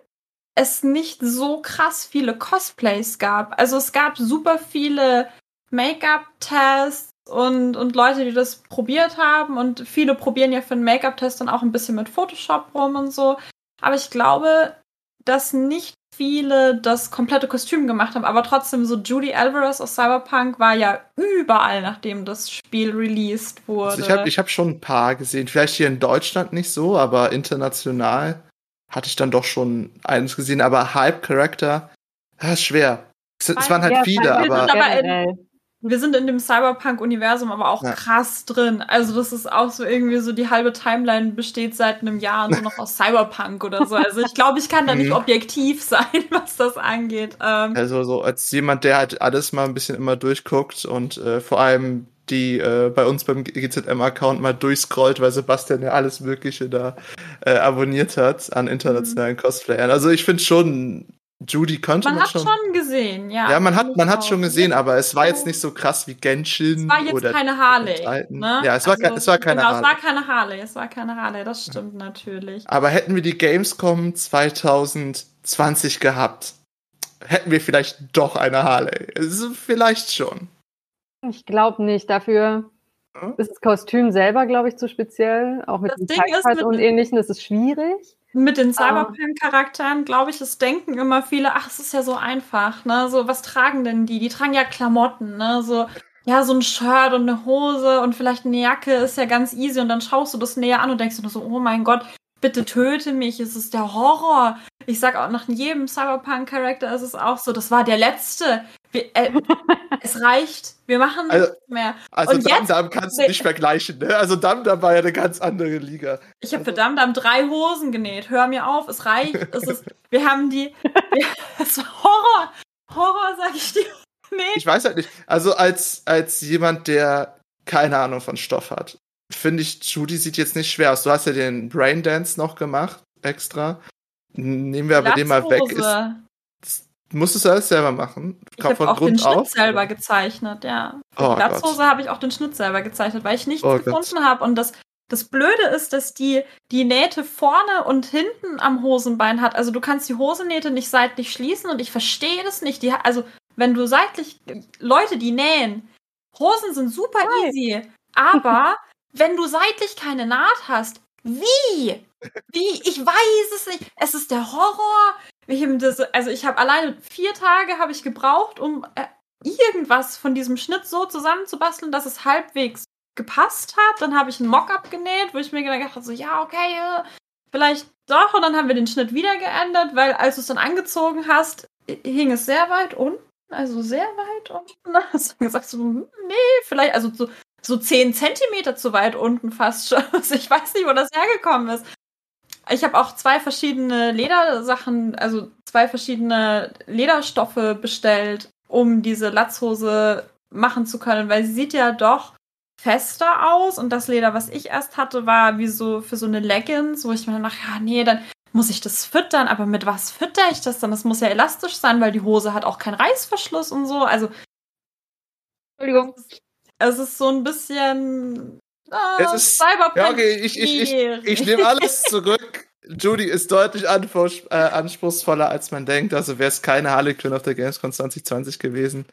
es nicht so krass viele Cosplays gab. Also es gab super viele Make-up-Tests und, und Leute, die das probiert haben und viele probieren ja für einen Make-up-Test dann auch ein bisschen mit Photoshop rum und so. Aber ich glaube, dass nicht viele das komplette Kostüm gemacht haben, aber trotzdem so Judy Alvarez aus Cyberpunk war ja überall, nachdem das Spiel released wurde. Also ich habe ich hab schon ein paar gesehen, vielleicht hier in Deutschland nicht so, aber international hatte ich dann doch schon eines gesehen, aber Hype Character, das ist schwer. Es, es waren halt ja, viele, aber, aber in, wir sind in dem Cyberpunk-Universum aber auch ja. krass drin. Also das ist auch so irgendwie so, die halbe Timeline besteht seit einem Jahr und so noch [laughs] aus Cyberpunk oder so. Also ich glaube, ich kann da nicht mhm. objektiv [laughs] sein, was das angeht. Ähm, also so als jemand, der halt alles mal ein bisschen immer durchguckt und äh, vor allem die äh, bei uns beim GZM-Account mal durchscrollt, weil Sebastian ja alles Mögliche da äh, abonniert hat an internationalen mhm. Cosplayern. Also ich finde schon, Judy konnte man, man hat schon, schon gesehen, ja. Ja, man hat, man hat schon gesehen, aber es war jetzt nicht so krass wie Genshin. Es war jetzt oder keine Harley. Ne? Ja, es war, also, es war keine genau, Harley. Es war keine Harley, es war keine Harley, das stimmt ja. natürlich. Aber hätten wir die Gamescom 2020 gehabt, hätten wir vielleicht doch eine Harley. Also vielleicht schon. Ich glaube nicht. Dafür hm? ist das Kostüm selber, glaube ich, zu speziell. Auch mit das dem Teigfalt und ähnlichen ist es schwierig. Mit den ah. Cyberpunk-Charakteren, glaube ich, es denken immer viele, ach, es ist ja so einfach, ne? So, was tragen denn die? Die tragen ja Klamotten, ne? So, ja, so ein Shirt und eine Hose und vielleicht eine Jacke ist ja ganz easy und dann schaust du das näher an und denkst du so, oh mein Gott, bitte töte mich, es ist der Horror. Ich sag auch nach jedem Cyberpunk-Charakter ist es auch so, das war der letzte. Wir, äh, [laughs] es reicht, wir machen also, nichts mehr. Also und Damdam kannst du nicht vergleichen, ne? Also Damdam war ja eine ganz andere Liga. Ich habe also. für Damdam drei Hosen genäht. Hör mir auf, es reicht. es ist, [laughs] wir haben die, wir, [laughs] es war Horror, Horror, sag ich dir. Nee. Ich weiß halt nicht. Also als, als jemand, der keine Ahnung von Stoff hat, finde ich, Judy sieht jetzt nicht schwer aus. Du hast ja den Braindance noch gemacht, extra. Nehmen wir aber den mal weg. Ist, Musstest du alles selber machen? Ich habe auch Grund den Schnitt auf, selber gezeichnet, ja. Für oh, die Platzhose habe ich auch den Schnitt selber gezeichnet, weil ich nichts oh, gefunden habe. Und das, das Blöde ist, dass die, die Nähte vorne und hinten am Hosenbein hat. Also du kannst die Hosennähte nicht seitlich schließen und ich verstehe das nicht. Die, also wenn du seitlich, Leute, die nähen, Hosen sind super Hi. easy. Aber [laughs] wenn du seitlich keine Naht hast, wie? Wie? Ich weiß es nicht. Es ist der Horror also ich habe alleine vier Tage habe ich gebraucht, um äh, irgendwas von diesem Schnitt so zusammenzubasteln, dass es halbwegs gepasst hat. Dann habe ich einen Mockup genäht, wo ich mir gedacht habe, so ja, okay, äh, vielleicht doch. Und dann haben wir den Schnitt wieder geändert, weil als du es dann angezogen hast, hing es sehr weit unten. Also sehr weit unten. [laughs] Hast du gesagt, so, hm, nee, vielleicht, also so, so 10 Zentimeter zu weit unten fast schon. [laughs] Also ich weiß nicht, wo das hergekommen ist. Ich habe auch zwei verschiedene Ledersachen, also zwei verschiedene Lederstoffe bestellt, um diese Latzhose machen zu können, weil sie sieht ja doch fester aus und das Leder, was ich erst hatte, war wie so für so eine Leggings, wo ich mir dann dachte, ja, nee, dann muss ich das füttern, aber mit was fütter ich das dann? Das muss ja elastisch sein, weil die Hose hat auch keinen Reißverschluss und so. Also. Entschuldigung. Es ist so ein bisschen Ah, es ist, ja, okay, ich, ich, ich, ich nehme alles zurück. Judy ist deutlich äh, anspruchsvoller, als man denkt. Also wäre es keine Harley Quinn auf der Gamescom 2020 gewesen.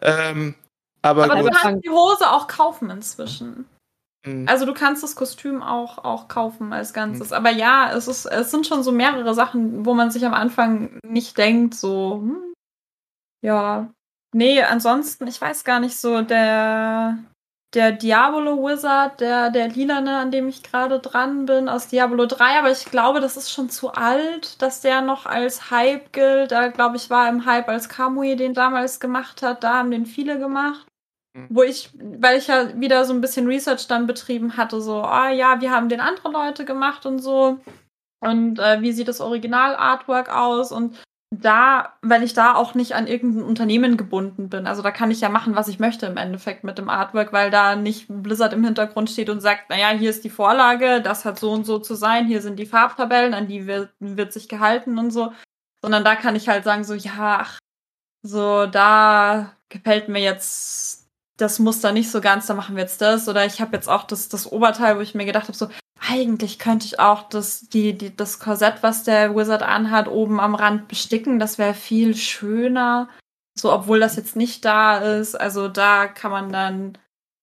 Ähm, aber, aber du kannst die Hose auch kaufen inzwischen. Mhm. Also du kannst das Kostüm auch, auch kaufen als Ganzes. Mhm. Aber ja, es, ist, es sind schon so mehrere Sachen, wo man sich am Anfang nicht denkt, so, hm, ja. Nee, ansonsten, ich weiß gar nicht so, der der Diabolo Wizard, der, der lilane, an dem ich gerade dran bin, aus Diablo 3, aber ich glaube, das ist schon zu alt, dass der noch als Hype gilt. Da glaube ich, war im Hype, als Kamui den damals gemacht hat, da haben den viele gemacht. Mhm. Wo ich, weil ich ja wieder so ein bisschen Research dann betrieben hatte, so, ah ja, wir haben den andere Leute gemacht und so. Und äh, wie sieht das Original-Artwork aus? Und da, weil ich da auch nicht an irgendein Unternehmen gebunden bin. Also da kann ich ja machen, was ich möchte im Endeffekt mit dem Artwork, weil da nicht Blizzard im Hintergrund steht und sagt, naja, hier ist die Vorlage, das hat so und so zu sein, hier sind die Farbtabellen, an die wird, wird sich gehalten und so. Sondern da kann ich halt sagen, so, ja, ach, so, da gefällt mir jetzt das Muster nicht so ganz, da machen wir jetzt das. Oder ich habe jetzt auch das, das Oberteil, wo ich mir gedacht habe, so, eigentlich könnte ich auch das, die, die, das Korsett, was der Wizard anhat, oben am Rand besticken. Das wäre viel schöner. So, obwohl das jetzt nicht da ist. Also da kann man dann,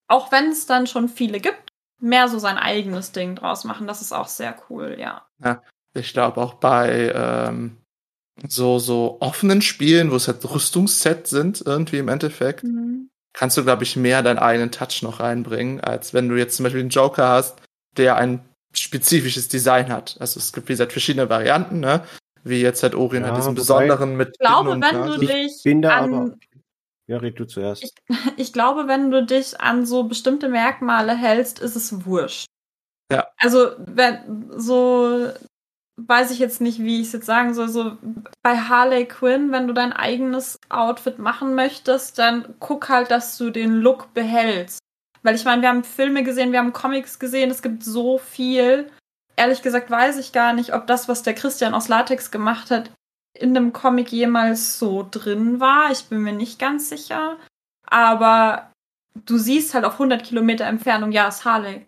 auch wenn es dann schon viele gibt, mehr so sein eigenes Ding draus machen. Das ist auch sehr cool, ja. Ja, ich glaube auch bei ähm, so, so offenen Spielen, wo es halt Rüstungssets sind, irgendwie im Endeffekt, mhm. kannst du, glaube ich, mehr deinen eigenen Touch noch reinbringen, als wenn du jetzt zum Beispiel einen Joker hast, der ein spezifisches Design hat. Also es gibt, wie gesagt, verschiedene Varianten, ne? Wie jetzt halt Orient ja, hat diesen besonderen mit. Ich glaube, wenn Nase. du dich. Ich bin da an, aber. Ja, red du zuerst. Ich, [laughs] ich, glaube, wenn du dich an so bestimmte Merkmale hältst, ist es wurscht. Ja. Also, wenn so weiß ich jetzt nicht, wie ich es jetzt sagen soll. So bei Harley Quinn, wenn du dein eigenes Outfit machen möchtest, dann guck halt, dass du den Look behältst. Weil ich meine, wir haben Filme gesehen, wir haben Comics gesehen, es gibt so viel. Ehrlich gesagt weiß ich gar nicht, ob das, was der Christian aus Latex gemacht hat, in einem Comic jemals so drin war. Ich bin mir nicht ganz sicher. Aber du siehst halt auf 100 Kilometer Entfernung, ja, ist Harley.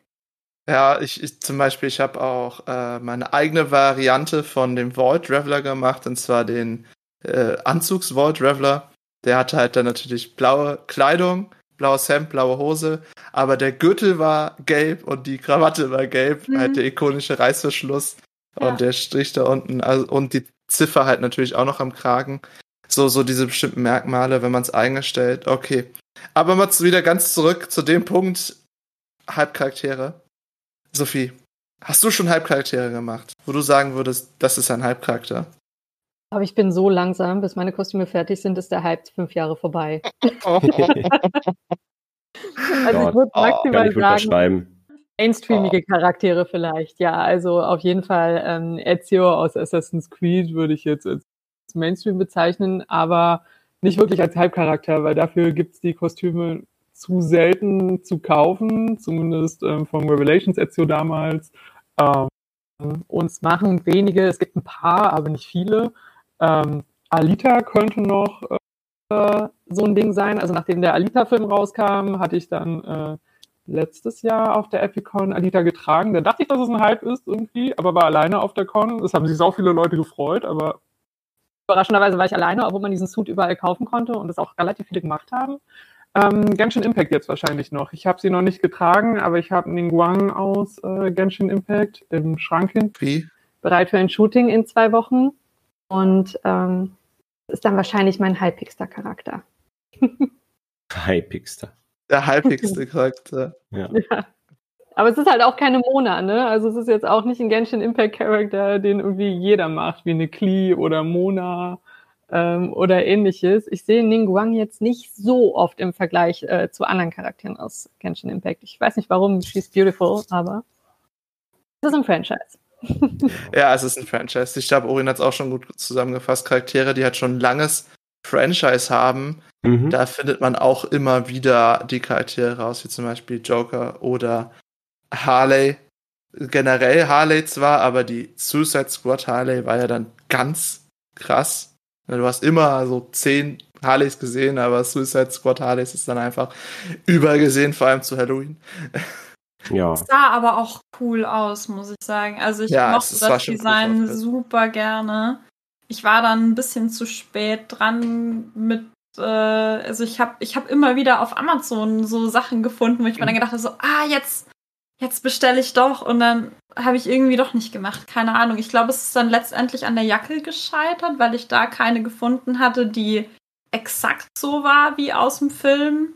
Ja, ich, ich zum Beispiel, ich habe auch äh, meine eigene Variante von dem Vault Traveler gemacht, und zwar den äh, Anzugs Vault Traveler. Der hatte halt dann natürlich blaue Kleidung, blaues Hemd, blaue Hose, aber der Gürtel war gelb und die Krawatte war gelb, mhm. halt der ikonische Reißverschluss ja. und der Strich da unten also, und die Ziffer halt natürlich auch noch am Kragen. So, so diese bestimmten Merkmale, wenn man es eingestellt. Okay. Aber mal wieder ganz zurück zu dem Punkt Halbcharaktere. Sophie, hast du schon Halbcharaktere gemacht, wo du sagen würdest, das ist ein Halbcharakter? Aber ich bin so langsam, bis meine Kostüme fertig sind, ist der Hype fünf Jahre vorbei. [laughs] also ich würde maximal oh, sagen, mainstreamige oh. Charaktere vielleicht. Ja, also auf jeden Fall ähm, Ezio aus Assassin's Creed würde ich jetzt als Mainstream bezeichnen, aber nicht wirklich als Halbcharakter, weil dafür gibt es die Kostüme zu selten zu kaufen, zumindest ähm, vom Revelations Ezio damals. Ähm, uns machen wenige, es gibt ein paar, aber nicht viele. Ähm, Alita könnte noch äh, so ein Ding sein. Also nachdem der Alita-Film rauskam, hatte ich dann äh, letztes Jahr auf der Epicon Alita getragen. Da dachte ich, dass es ein Hype ist irgendwie, aber war alleine auf der Con. Es haben sich auch viele Leute gefreut, aber überraschenderweise war ich alleine, obwohl man diesen Suit überall kaufen konnte und es auch relativ viele gemacht haben. Ähm, Genshin Impact jetzt wahrscheinlich noch. Ich habe sie noch nicht getragen, aber ich habe einen Guang aus äh, Genshin Impact im Schrank hin. Wie? Bereit für ein Shooting in zwei Wochen. Und ähm, ist dann wahrscheinlich mein halbigster Charakter. [laughs] Halbigster. Der halbigste [laughs] Charakter. Ja. Ja. Aber es ist halt auch keine Mona, ne? Also es ist jetzt auch nicht ein Genshin Impact Charakter, den irgendwie jeder macht, wie eine Klee oder Mona ähm, oder ähnliches. Ich sehe Ningguang jetzt nicht so oft im Vergleich äh, zu anderen Charakteren aus Genshin Impact. Ich weiß nicht warum, she's beautiful, aber es ist ein Franchise. [laughs] Ja, es ist ein Franchise. Ich glaube, Orin hat es auch schon gut zusammengefasst. Charaktere, die halt schon ein langes Franchise haben, Mhm. da findet man auch immer wieder die Charaktere raus, wie zum Beispiel Joker oder Harley. Generell Harley zwar, aber die Suicide Squad Harley war ja dann ganz krass. Du hast immer so zehn Harleys gesehen, aber Suicide Squad Harleys ist dann einfach überall gesehen, vor allem zu Halloween. [laughs] ja. sah aber auch cool aus, muss ich sagen. Also ich Ja, es- mochte es das cool Design super gerne. Ich war dann ein bisschen zu spät dran mit, äh, also ich habe ich hab immer wieder auf Amazon so Sachen gefunden, wo ich Mhm. mir dann gedacht habe, so, ah, jetzt, jetzt bestelle ich doch und dann habe ich irgendwie doch nicht gemacht. Keine Ahnung. Ich glaube, es ist dann letztendlich an der Jacke gescheitert, weil ich da keine gefunden hatte, die exakt so war wie aus dem Film.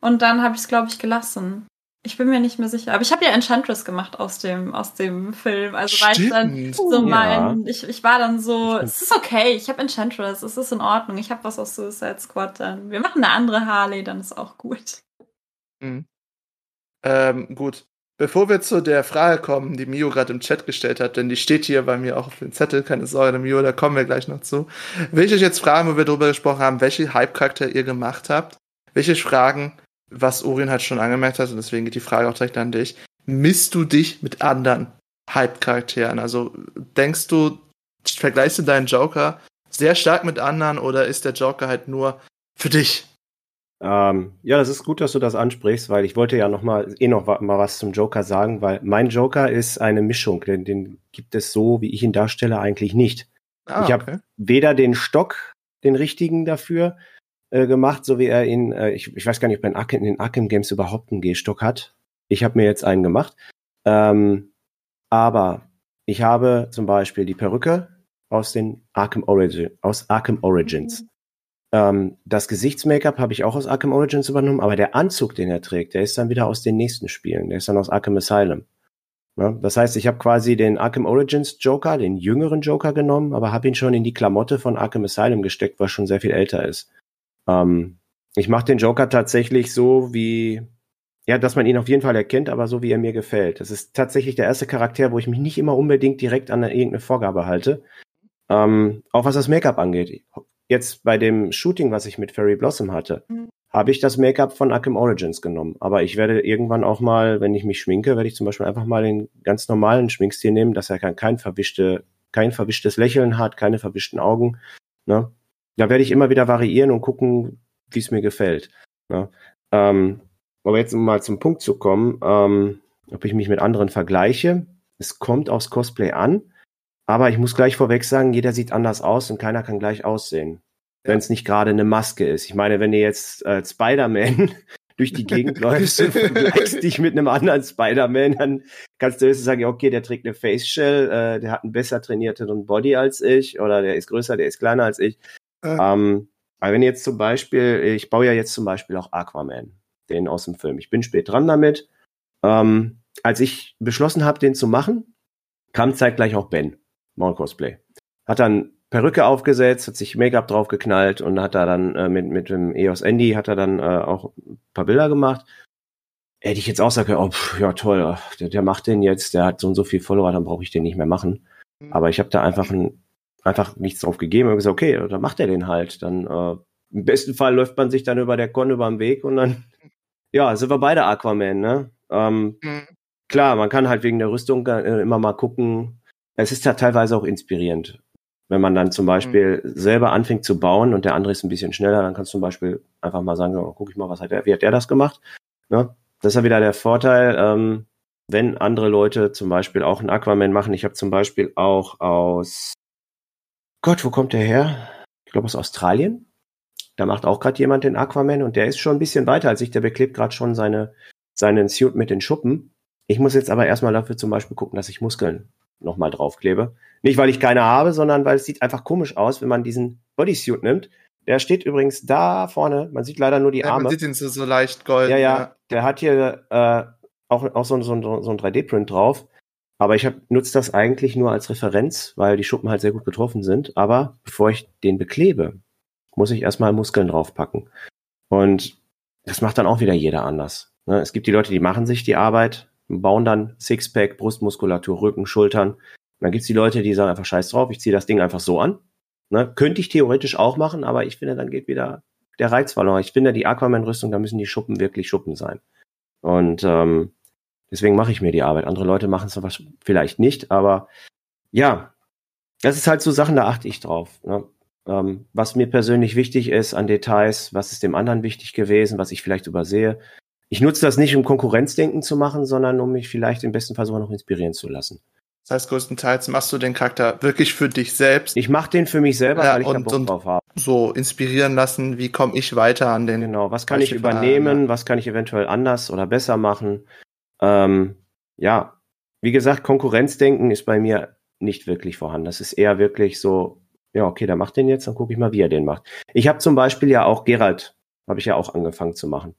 Und dann habe ich es, glaube ich, gelassen. Ich bin mir nicht mehr sicher. Aber ich habe ja Enchantress gemacht aus dem, aus dem Film. Also war ich dann so Ja. mein, ich, ich war dann so, es ist okay, ich habe Enchantress, es ist in Ordnung, ich habe was aus Suicide Squad dann. Wir machen eine andere Harley, dann ist auch gut. Mhm. Ähm, gut. Bevor wir zu der Frage kommen, die Mio gerade im Chat gestellt hat, denn die steht hier bei mir auch auf dem Zettel, keine Sorge, Mio, da kommen wir gleich noch zu. Will ich euch jetzt fragen, wo wir darüber gesprochen haben, welche Hype-Charakter ihr gemacht habt? Welche Fragen, was Orin halt schon angemerkt hat, und deswegen geht die Frage auch direkt an dich. Misst du dich mit anderen Hype-Charakteren? Also denkst du, vergleichst du deinen Joker sehr stark mit anderen oder ist der Joker halt nur für dich? Ähm, ja, das ist gut, dass du das ansprichst, weil ich wollte ja noch mal eh noch wa- mal was zum Joker sagen, weil mein Joker ist eine Mischung, denn den gibt es so, wie ich ihn darstelle, eigentlich nicht. Ah, Ich hab- Weder den Stock, den richtigen dafür äh, gemacht, so wie er in, äh, ich, ich weiß gar nicht, ob er in, Arkham, in den Arkham Games überhaupt einen G-Stock hat. Ich habe mir jetzt einen gemacht. Ähm, aber ich habe zum Beispiel die Perücke aus den Arkham Origin, aus Arkham Origins. Ähm, das Gesichtsmake-up habe ich auch aus Arkham Origins übernommen, aber der Anzug, den er trägt, der ist dann wieder aus den nächsten Spielen. Der ist dann aus Arkham Asylum. Ja, das heißt, ich habe quasi den Arkham Origins Joker, den jüngeren Joker genommen, aber habe ihn schon in die Klamotte von Arkham Asylum gesteckt, was schon sehr viel älter ist. Ähm, ich mache den Joker tatsächlich so, wie, ja, dass man ihn auf jeden Fall erkennt, aber so, wie er mir gefällt. Das ist tatsächlich der erste Charakter, wo ich mich nicht immer unbedingt direkt an eine, irgendeine Vorgabe halte. Ähm, auch was das Make-up angeht. Jetzt bei dem Shooting, was ich mit Fairy Blossom hatte, Mhm. habe ich das Make-up von Arkham Origins genommen. Aber ich werde irgendwann auch mal, wenn ich mich schminke, werde ich zum Beispiel einfach mal den ganz normalen Schminkstil nehmen, dass er kein, kein, verwischte, kein verwischtes Lächeln hat, keine verwischten Augen. Ne? Da werde ich immer wieder variieren und gucken, wie es mir gefällt. Ne? Ähm, aber jetzt um mal zum Punkt zu kommen, ähm, ob ich mich mit anderen vergleiche. Es kommt aufs Cosplay an, aber ich muss gleich vorweg sagen, jeder sieht anders aus und keiner kann gleich aussehen. Wenn es nicht gerade eine Maske ist. Ich meine, wenn ihr jetzt äh, Spider-Man [laughs] durch die Gegend läufst und vergleichst dich mit einem anderen Spider-Man, dann kannst du höchstens sagen, ja, okay, der trägt eine Face Shell, äh, der hat einen besser trainierteren Body als ich oder der ist größer, der ist kleiner als ich. Ja. Ähm, aber wenn jetzt zum Beispiel, ich baue ja jetzt zum Beispiel auch Aquaman, den aus dem Film. Ich bin spät dran damit. Ähm, als ich beschlossen habe, den zu machen, kam zeitgleich auch Ben, Maul Cosplay. Hat dann Perücke aufgesetzt, hat sich Make-up draufgeknallt und hat da dann äh, mit, mit dem EOS Andy hat er dann äh, auch ein paar Bilder gemacht. Hätte ich jetzt auch sagen können, oh, pff, ja toll, der, der macht den jetzt, der hat so und so viel Follower, dann brauche ich den nicht mehr machen. Aber ich habe da einfach ein, einfach nichts drauf gegeben und gesagt, okay, dann macht er den halt. Dann äh, im besten Fall läuft man sich dann über der Con über den Weg und dann, [laughs] ja, sind wir beide Aquaman, ne? Ähm, Mhm. klar, man kann halt wegen der Rüstung äh, immer mal gucken. Es ist ja teilweise auch inspirierend. Wenn man dann zum Beispiel selber anfängt zu bauen und der andere ist ein bisschen schneller, dann kannst du zum Beispiel einfach mal sagen, oh, guck ich mal, was hat der, wie hat der das gemacht? Ne? Das ist ja wieder der Vorteil, ähm, wenn andere Leute zum Beispiel auch einen Aquaman machen. Ich habe zum Beispiel auch aus Gott, wo kommt der her? Ich glaube aus Australien. Da macht auch gerade jemand den Aquaman und der ist schon ein bisschen weiter als ich. Der beklebt gerade schon seine, seinen Suit mit den Schuppen. Ich muss jetzt aber erstmal dafür zum Beispiel gucken, dass ich Muskeln nochmal draufklebe. Nicht, weil ich keine habe, sondern weil es sieht einfach komisch aus, wenn man diesen Bodysuit nimmt. Der steht übrigens da vorne. Man sieht leider nur die Ja, Arme. man sieht ihn so, so leicht golden. Ja, ja, der hat hier äh, auch, auch so, so, so ein 3D-Print drauf. Aber ich nutze das eigentlich nur als Referenz, weil die Schuppen halt sehr gut getroffen sind. Aber bevor ich den beklebe, muss ich erstmal Muskeln draufpacken. Und das macht dann auch wieder jeder anders. Ne? Es gibt die Leute, die machen sich die Arbeit, bauen dann Sixpack, Brustmuskulatur, Rücken, Schultern. Und dann gibt's die Leute, die sagen einfach scheiß drauf, ich ziehe das Ding einfach so an. Ne? Könnte ich theoretisch auch machen, aber ich finde, dann geht wieder der Reiz verloren. Ich finde, die Aquaman-Rüstung, da müssen die Schuppen wirklich Schuppen sein. Und ähm, deswegen mache ich mir die Arbeit. Andere Leute machen es vielleicht nicht, aber ja, das ist halt so Sachen, da achte ich drauf. Ne? Ähm, was mir persönlich wichtig ist an Details, was ist dem anderen wichtig gewesen, was ich vielleicht übersehe. Ich nutze das nicht, um Konkurrenzdenken zu machen, sondern um mich vielleicht im besten Fall sogar noch inspirieren zu lassen. Das heißt, größtenteils machst du den Charakter wirklich für dich selbst, Ich mache den für mich selber, Ja, weil ich und- Bock und- drauf habe. so inspirieren lassen, wie komme ich weiter an den. Genau, was kann ich übernehmen, was kann ich eventuell anders oder besser machen? Ähm, ja, wie gesagt, Konkurrenzdenken ist bei mir nicht wirklich vorhanden. Das ist eher wirklich so, ja, okay, der macht den jetzt, dann gucke ich mal, wie er den macht. Ich habe zum Beispiel ja auch Geralt, habe ich ja auch angefangen zu machen.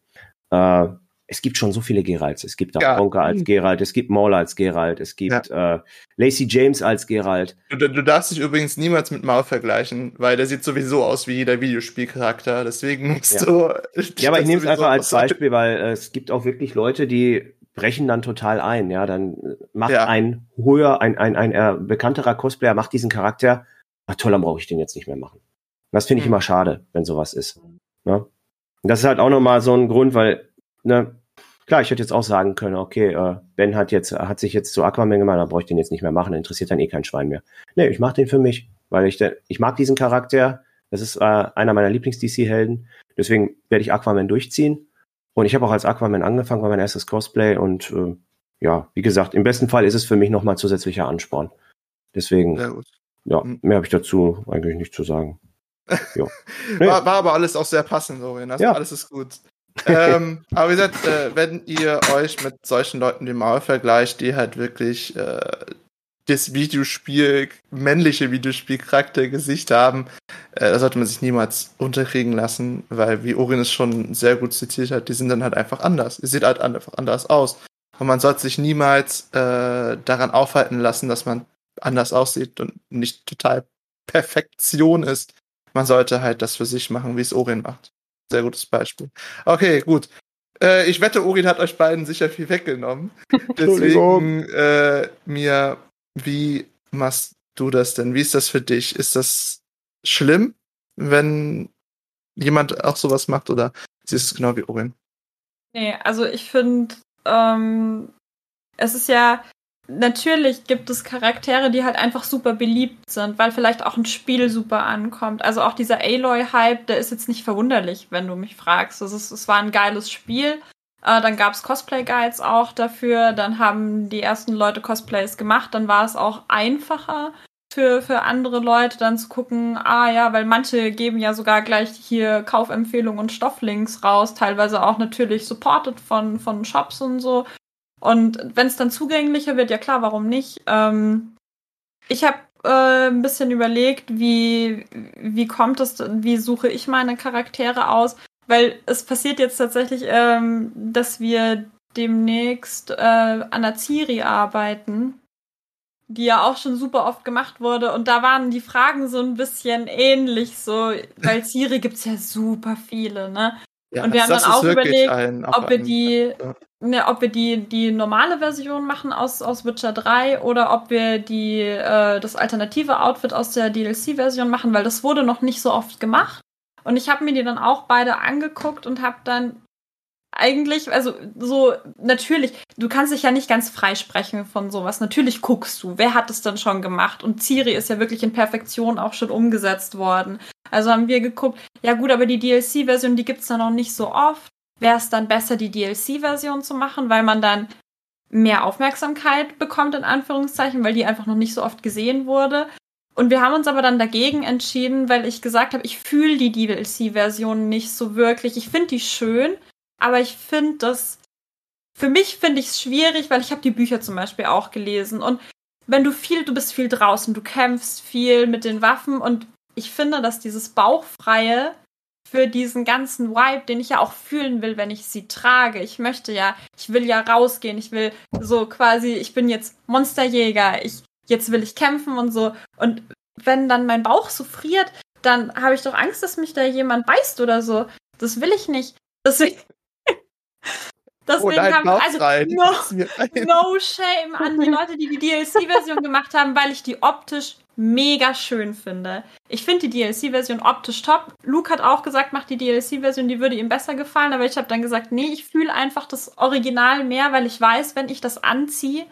Äh, es gibt schon so viele Geralts. Es gibt Ja. da Bonka als Geralt, es gibt Mauler als Geralt, es gibt äh, Lacey James als Geralt. Du, du darfst dich übrigens niemals mit Maul vergleichen, weil der sieht sowieso aus wie jeder Videospielcharakter. Deswegen musst Ja. du. Ja, aber ich [laughs] nehme es einfach als. Beispiel, weil äh, es gibt auch wirklich Leute, die brechen dann total ein. Ja, dann äh, macht Ja. ein höher, ein, ein, ein äh, bekannterer Cosplayer macht diesen Charakter. Ach toll, dann brauche ich den jetzt nicht mehr machen. Und das finde ich Hm. immer schade, wenn sowas ist. Ne? Und das ist halt auch nochmal so ein Grund, weil, ne, klar, ich hätte jetzt auch sagen können, okay, äh, Ben hat jetzt, hat sich jetzt zu Aquaman gemacht, dann brauche ich den jetzt nicht mehr machen, interessiert dann eh kein Schwein mehr. Nee, ich mache den für mich, weil ich, ich mag diesen Charakter. Das ist äh, einer meiner Lieblings-DC-Helden. Deswegen werde ich Aquaman durchziehen. Und ich habe auch als Aquaman angefangen, war mein erstes Cosplay. Und äh, ja, wie gesagt, im besten Fall ist es für mich nochmal zusätzlicher Ansporn. Deswegen, ja, Mhm. mehr habe ich dazu eigentlich nicht zu sagen. [laughs] Ja. Nee. War, war aber alles auch sehr passend, Orion. Also Ja. alles ist gut. ähm, aber wie gesagt, äh, wenn ihr euch mit solchen Leuten wie Maul vergleicht, die halt wirklich äh, das Videospiel, männliche Videospielcharaktergesicht haben, äh, da sollte man sich niemals unterkriegen lassen, weil, wie Orion es schon sehr gut zitiert hat, die sind dann halt einfach anders. Ihr seht halt einfach anders aus. Und man sollte sich niemals äh, daran aufhalten lassen, dass man anders aussieht und nicht total Perfektion ist. Man sollte halt das für sich machen, wie es Orin macht. Sehr gutes Beispiel. Okay, gut. Äh, ich wette, Orin hat euch beiden sicher viel weggenommen. [laughs] Deswegen, äh, mir, wie machst du das denn? Wie ist das für dich? Ist das schlimm, wenn jemand auch sowas macht oder siehst du es genau wie Orin? Nee, also ich finde, ähm, es ist ja, natürlich gibt es Charaktere, die halt einfach super beliebt sind, weil vielleicht auch ein Spiel super ankommt. Also auch dieser Aloy-Hype, der ist jetzt nicht verwunderlich, wenn du mich fragst. Es, ist, es war ein geiles Spiel. Äh, dann gab es Cosplay-Guides auch dafür. Dann haben die ersten Leute Cosplays gemacht. Dann war es auch einfacher für, für andere Leute dann zu gucken, ah ja, weil manche geben ja sogar gleich hier Kaufempfehlungen und Stofflinks raus, teilweise auch natürlich supported von, von Shops und so. Und wenn es dann zugänglicher wird, ja klar, warum nicht? Ähm, ich habe äh, ein bisschen überlegt, wie, wie kommt es, wie suche ich meine Charaktere aus? Weil es passiert jetzt tatsächlich, ähm, dass wir demnächst äh, an der Ciri arbeiten, die ja auch schon super oft gemacht wurde. Und da waren die Fragen so ein bisschen ähnlich, so, weil Ciri gibt's ja super viele, ne? Ja, Und wir haben dann auch überlegt, ein- ob wir die, ja. ne, ob wir die, die normale Version machen aus, aus Witcher 3 oder ob wir die, äh, das alternative Outfit aus der DLC-Version machen, weil das wurde noch nicht so oft gemacht. Und ich habe mir die dann auch beide angeguckt und habe dann eigentlich, also so, natürlich, du kannst dich ja nicht ganz freisprechen von sowas. Natürlich guckst du, wer hat es denn schon gemacht? Und Ciri ist ja wirklich in Perfektion auch schon umgesetzt worden. Also haben wir geguckt, ja gut, aber die DLC-Version, die gibt's dann noch nicht so oft. Wäre es dann besser, die DLC-Version zu machen, weil man dann mehr Aufmerksamkeit bekommt, in Anführungszeichen, weil die einfach noch nicht so oft gesehen wurde. Und wir haben uns aber dann dagegen entschieden, weil ich gesagt habe, ich fühle die DLC-Version nicht so wirklich. Ich finde die schön, aber ich finde das, für mich finde ich es schwierig, weil ich habe die Bücher zum Beispiel auch gelesen und wenn du viel, du bist viel draußen, du kämpfst viel mit den Waffen und ich finde, dass dieses Bauchfreie für diesen ganzen Vibe, den ich ja auch fühlen will, wenn ich sie trage. Ich möchte ja, ich will ja rausgehen, ich will so quasi, ich bin jetzt Monsterjäger, ich, jetzt will ich kämpfen und so. Und wenn dann mein Bauch so friert, dann habe ich doch Angst, dass mich da jemand beißt oder so. Das will ich nicht. Deswegen, [laughs] Deswegen oh nein, haben also no, no shame an die Leute, die die DLC-Version gemacht haben, weil ich die optisch mega schön finde. Ich finde die DLC-Version optisch top. Luke hat auch gesagt, macht die DLC-Version, die würde ihm besser gefallen, aber ich habe dann gesagt, nee, ich fühle einfach das Original mehr, weil ich weiß, wenn ich das anziehe,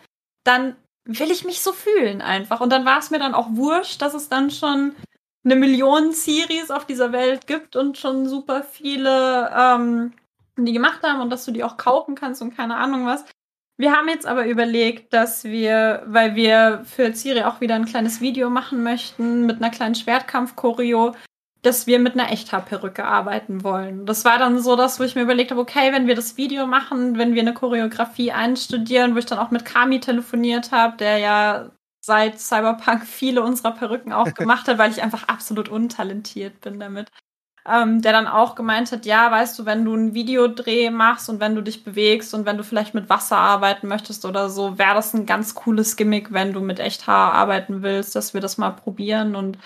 dann will ich mich so fühlen einfach. Und dann war es mir dann auch wurscht, dass es dann schon eine Million Series auf dieser Welt gibt und schon super viele ähm, die gemacht haben und dass du die auch kaufen kannst und keine Ahnung was. Wir haben jetzt aber überlegt, dass wir, weil wir für Ciri auch wieder ein kleines Video machen möchten mit einer kleinen Schwertkampf-Choreo, dass wir mit einer Echthaarperücke arbeiten wollen. Das war dann so das, wo ich mir überlegt habe, okay, wenn wir das Video machen, wenn wir eine Choreografie einstudieren, wo ich dann auch mit Kami telefoniert habe, der ja seit Cyberpunk viele unserer Perücken auch [laughs] gemacht hat, weil ich einfach absolut untalentiert bin damit ähm, der dann auch gemeint hat, ja, weißt du, wenn du einen Videodreh machst und wenn du dich bewegst und wenn du vielleicht mit Wasser arbeiten möchtest oder so, wäre das ein ganz cooles Gimmick, wenn du mit Echthaar arbeiten willst, dass wir das mal probieren und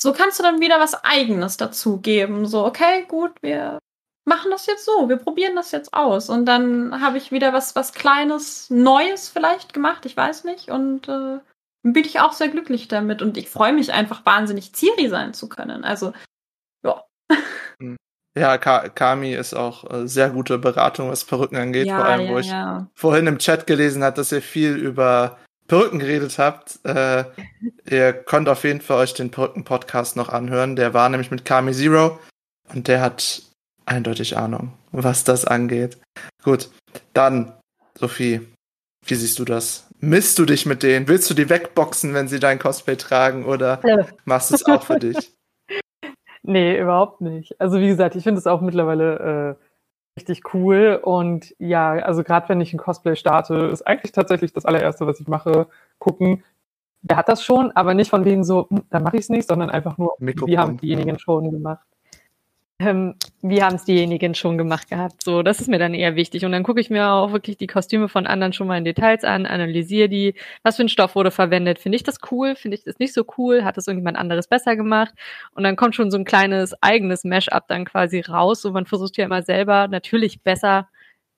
so kannst du dann wieder was Eigenes dazu geben. So, okay, gut, wir machen das jetzt so, wir probieren das jetzt aus. Und dann habe ich wieder was, was Kleines, Neues vielleicht gemacht, ich weiß nicht. Und äh, bin ich auch sehr glücklich damit. Und ich freue mich einfach wahnsinnig, Ciri sein zu können. Also, ja, hm. Ja, Ka Kami ist auch äh, sehr gute Beratung, was Perücken angeht. Ja, vor allem, ja, wo ich ja. vorhin im Chat gelesen habe, dass ihr viel über Perücken geredet habt. Äh, ihr könnt auf jeden Fall euch den Perücken-Podcast noch anhören. Der war nämlich mit Kami Zero und der hat eindeutig Ahnung, was das angeht. Gut, dann, Sophie, wie siehst du das? Misst du dich mit denen? Willst du die wegboxen, wenn sie dein Cosplay tragen oder machst du es auch für [laughs] dich? Nee, überhaupt nicht. Also wie gesagt, ich finde es auch mittlerweile äh, richtig cool. Und ja, also gerade wenn ich ein Cosplay starte, ist eigentlich tatsächlich das allererste, was ich mache, gucken, wer hat das schon, aber nicht von wegen so, hm, da mache ich es nicht, sondern einfach nur, wie haben diejenigen schon gemacht ähm, wie haben es diejenigen schon gemacht gehabt. So, das ist mir dann eher wichtig. Und dann gucke ich mir auch wirklich die Kostüme von anderen schon mal in Details an, analysiere die, was für ein Stoff wurde verwendet. Finde ich das cool? Finde ich das nicht so cool? Hat das irgendjemand anderes besser gemacht? Und dann kommt schon so ein kleines eigenes Mash-up dann quasi raus. Und man versucht ja immer selber natürlich besser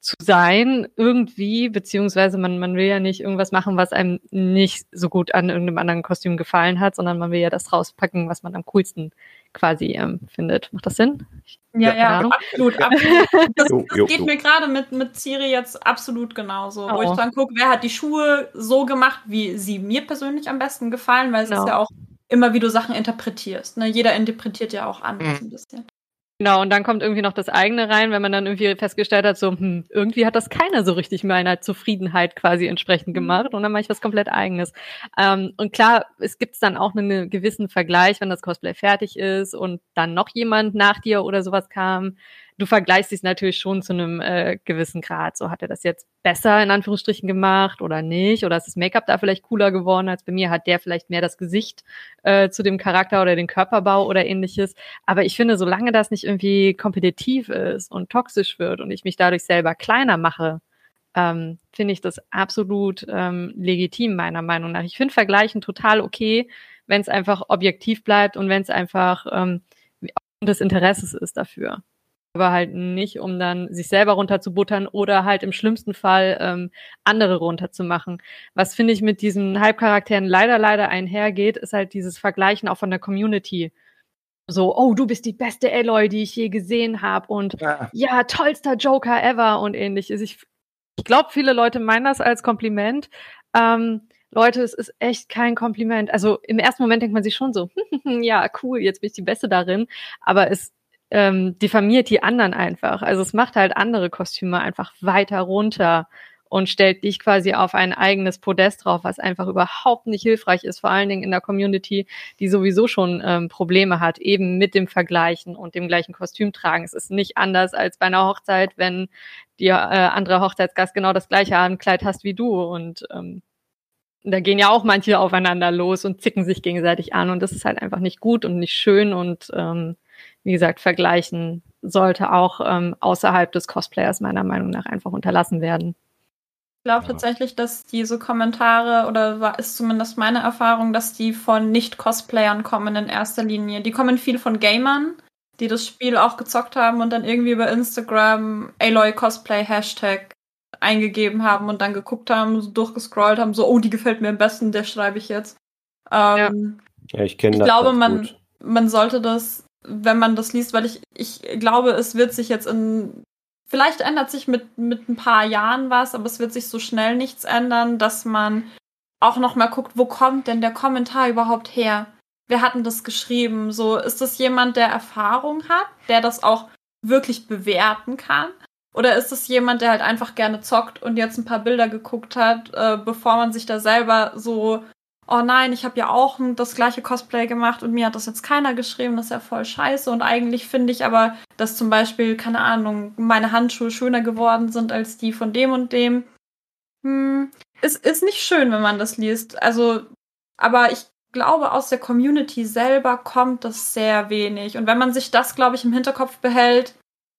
zu sein irgendwie, beziehungsweise man, man will ja nicht irgendwas machen, was einem nicht so gut an irgendeinem anderen Kostüm gefallen hat, sondern man will ja das rauspacken, was man am coolsten quasi ähm, findet. Macht das Sinn? Ja, ja, absolut. absolut. Das, das geht mir gerade mit, mit Ciri jetzt absolut genauso. Oh. Wo ich dann gucke, wer hat die Schuhe so gemacht, wie sie mir persönlich am besten gefallen, weil es genau. ist ja auch immer, wie du Sachen interpretierst. Ne? Jeder interpretiert ja auch anders mhm. ein bisschen. Genau, und dann kommt irgendwie noch das eigene rein, wenn man dann irgendwie festgestellt hat, so, hm, irgendwie hat das keiner so richtig meiner Zufriedenheit quasi entsprechend mhm. gemacht und dann mache ich was komplett eigenes. Ähm, und klar, es gibt dann auch einen gewissen Vergleich, wenn das Cosplay fertig ist und dann noch jemand nach dir oder sowas kam, du vergleichst dich natürlich schon zu einem äh, gewissen Grad. So hat er das jetzt besser in Anführungsstrichen gemacht oder nicht? Oder ist das Make-up da vielleicht cooler geworden als bei mir? Hat der vielleicht mehr das Gesicht äh, zu dem Charakter oder den Körperbau oder ähnliches? Aber ich finde, solange das nicht irgendwie kompetitiv ist und toxisch wird und ich mich dadurch selber kleiner mache, ähm, finde ich das absolut ähm, legitim, meiner Meinung nach. Ich finde Vergleichen total okay, wenn es einfach objektiv bleibt und wenn es einfach ähm, des Interesses ist dafür aber halt nicht, um dann sich selber runterzubuttern oder halt im schlimmsten Fall ähm, andere runterzumachen. Was finde ich mit diesen Halbcharakteren leider, leider einhergeht, ist halt dieses Vergleichen auch von der Community. So, oh, du bist die beste Aloy, die ich je gesehen habe und ja. ja. tollster Joker ever und ähnliches. Ich, ich glaube, viele Leute meinen das als Kompliment. Ähm, Leute, es ist echt kein Kompliment. Also im ersten Moment denkt man sich schon so, [laughs] ja, cool, jetzt bin ich die Beste darin. Aber es ähm, diffamiert die anderen einfach. Also es macht halt andere Kostüme einfach weiter runter und stellt dich quasi auf ein eigenes Podest drauf, was einfach überhaupt nicht hilfreich ist, vor allen Dingen in der Community, die sowieso schon ähm, Probleme hat, eben mit dem Vergleichen und dem gleichen Kostüm tragen. Es ist nicht anders als bei einer Hochzeit, wenn die äh, andere Hochzeitsgast genau das gleiche Abendkleid hast wie du und ähm, da gehen ja auch manche aufeinander los und zicken sich gegenseitig an und das ist halt einfach nicht gut und nicht schön und ähm, wie gesagt, vergleichen sollte auch ähm, außerhalb des Cosplayers meiner Meinung nach einfach unterlassen werden. Ich glaube ja. tatsächlich, dass diese Kommentare, oder war, ist zumindest meine Erfahrung, dass die von Nicht-Cosplayern kommen in erster Linie. Die kommen viel von Gamern, die das Spiel auch gezockt haben und dann irgendwie über Instagram Aloy Cosplay Hashtag eingegeben haben und dann geguckt haben, so durchgescrollt haben, so, oh, die gefällt mir am besten, der schreibe ich jetzt. Ähm, ja. ja. ich kenne das. Ich glaube, man, gut. man sollte das, wenn man das liest, weil ich, ich glaube, es wird sich jetzt in, vielleicht ändert sich mit, mit ein paar Jahren was, aber es wird sich so schnell nichts ändern, dass man auch nochmal guckt, wo kommt denn der Kommentar überhaupt her? Wer hat denn das geschrieben? So, ist das jemand, der Erfahrung hat, der das auch wirklich bewerten kann? Oder ist es jemand, der halt einfach gerne zockt und jetzt ein paar Bilder geguckt hat, äh, bevor man sich da selber so, oh nein, ich habe ja auch das gleiche Cosplay gemacht und mir hat das jetzt keiner geschrieben, das ist ja voll scheiße. Und eigentlich finde ich aber, dass zum Beispiel, keine Ahnung, meine Handschuhe schöner geworden sind als die von dem und dem. Hm, es ist nicht schön, wenn man das liest. Also, aber ich glaube, aus der Community selber kommt das sehr wenig. Und wenn man sich das, glaube ich, im Hinterkopf behält,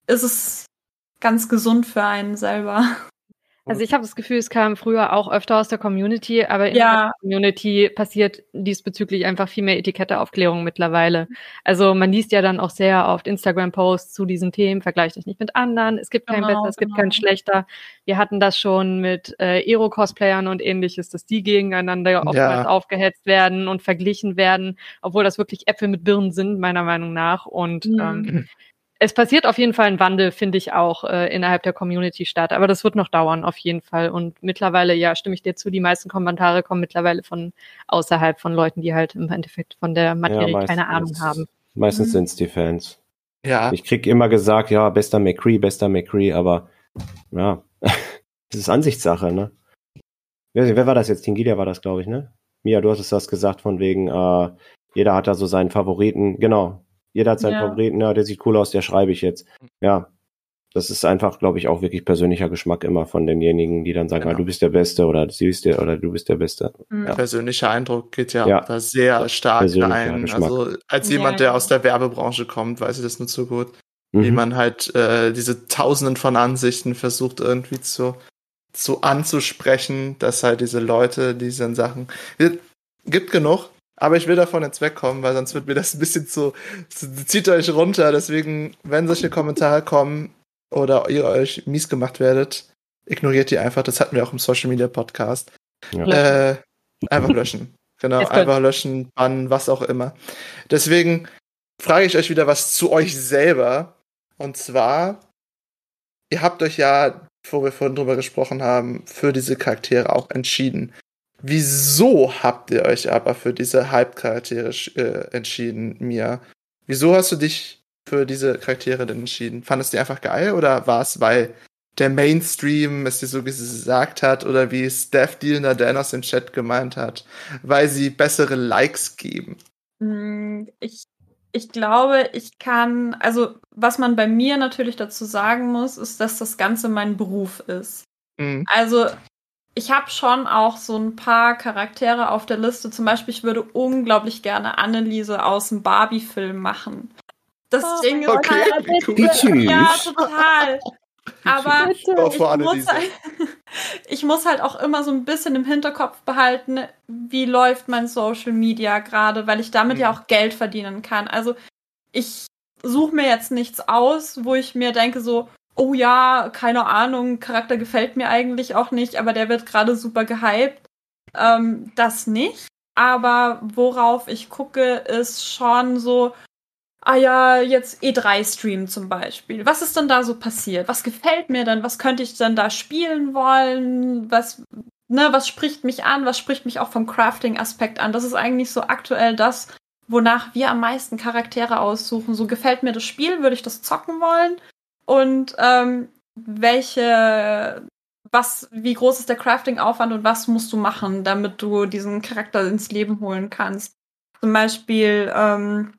ist es ganz gesund für einen selber. Also ich habe das Gefühl, es kam früher auch öfter aus der Community, aber in ja. der Community passiert diesbezüglich einfach viel mehr Etiketteaufklärung mittlerweile. Also man liest ja dann auch sehr oft Instagram-Posts zu diesen Themen, vergleicht euch nicht mit anderen, es gibt kein genau, besser, es genau. gibt kein schlechter. Wir hatten das schon mit äh, Ero-Cosplayern und ähnliches, dass die gegeneinander oftmals ja. aufgehetzt werden und verglichen werden, obwohl das wirklich Äpfel mit Birnen sind, meiner Meinung nach. Und mhm. ähm, es passiert auf jeden Fall ein Wandel, finde ich auch, äh, innerhalb der Community statt. Aber das wird noch dauern, auf jeden Fall. Und mittlerweile, ja, stimme ich dir zu, die meisten Kommentare kommen mittlerweile von außerhalb von Leuten, die halt im Endeffekt von der Materie ja, keine Ahnung haben. Meistens mhm. sind es die Fans. Ja. Ich krieg immer gesagt, ja, bester McCree, bester McCree, aber ja, [laughs] das ist Ansichtssache, ne? Wer, wer war das jetzt? Tingilia war das, glaube ich, ne? Mia, du hast es das gesagt von wegen, äh, jeder hat da so seinen Favoriten. Genau, jeder hat seinen ja. Favoriten, ja, der sieht cool aus, der schreibe ich jetzt. Ja. Das ist einfach, glaube ich, auch wirklich persönlicher Geschmack immer von denjenigen, die dann sagen, genau. ah, du bist der Beste oder sie ist der oder du bist der Beste. Mhm. Ja. Persönlicher Eindruck geht ja, ja. da sehr stark rein. Also als jemand, der aus der Werbebranche kommt, weiß ich das nur zu gut. Mhm. Wie man halt äh, diese Tausenden von Ansichten versucht irgendwie zu, zu anzusprechen, dass halt diese Leute, diese Sachen. Gibt genug, aber ich will davon jetzt wegkommen, weil sonst wird mir das ein bisschen zu, zu zieht euch runter. Deswegen, wenn solche Kommentare kommen oder ihr euch mies gemacht werdet, ignoriert die einfach. Das hatten wir auch im Social Media Podcast. Ja. Äh, einfach löschen. Genau, einfach löschen, bannen, was auch immer. Deswegen frage ich euch wieder was zu euch selber. Und zwar, ihr habt euch ja, wo wir vorhin drüber gesprochen haben, für diese Charaktere auch entschieden. Wieso habt ihr euch aber für diese Hype-Charaktere äh, entschieden, Mia? Wieso hast du dich für diese Charaktere denn entschieden? Fandest du die einfach geil oder war es, weil der Mainstream es dir so gesagt hat oder wie Steph Dealner Dan aus dem Chat gemeint hat, weil sie bessere Likes geben? Hm, ich, ich glaube, ich kann, also was man bei mir natürlich dazu sagen muss, ist, dass das Ganze mein Beruf ist. Mhm. Also ich habe schon auch so ein paar Charaktere auf der Liste. Zum Beispiel, ich würde unglaublich gerne Anneliese aus dem Barbie-Film machen. Das oh, Ding ist okay, halt, cool. ja, total. Aber ich muss, halt, [laughs] ich muss halt auch immer so ein bisschen im Hinterkopf behalten, wie läuft mein Social Media gerade, weil ich damit mhm. ja auch Geld verdienen kann. Also ich suche mir jetzt nichts aus, wo ich mir denke so, oh ja, keine Ahnung, Charakter gefällt mir eigentlich auch nicht, aber der wird gerade super gehypt. Ähm, das nicht. Aber worauf ich gucke, ist schon so, ah ja, jetzt E3-Stream zum Beispiel. Was ist denn da so passiert? Was gefällt mir denn? Was könnte ich denn da spielen wollen? Was, ne, was spricht mich an? Was spricht mich auch vom Crafting-Aspekt an? Das ist eigentlich so aktuell das, wonach wir am meisten Charaktere aussuchen. So gefällt mir das Spiel, würde ich das zocken wollen? Und ähm, welche, was, wie groß ist der Crafting-Aufwand und was musst du machen, damit du diesen Charakter ins Leben holen kannst. Zum Beispiel, ähm,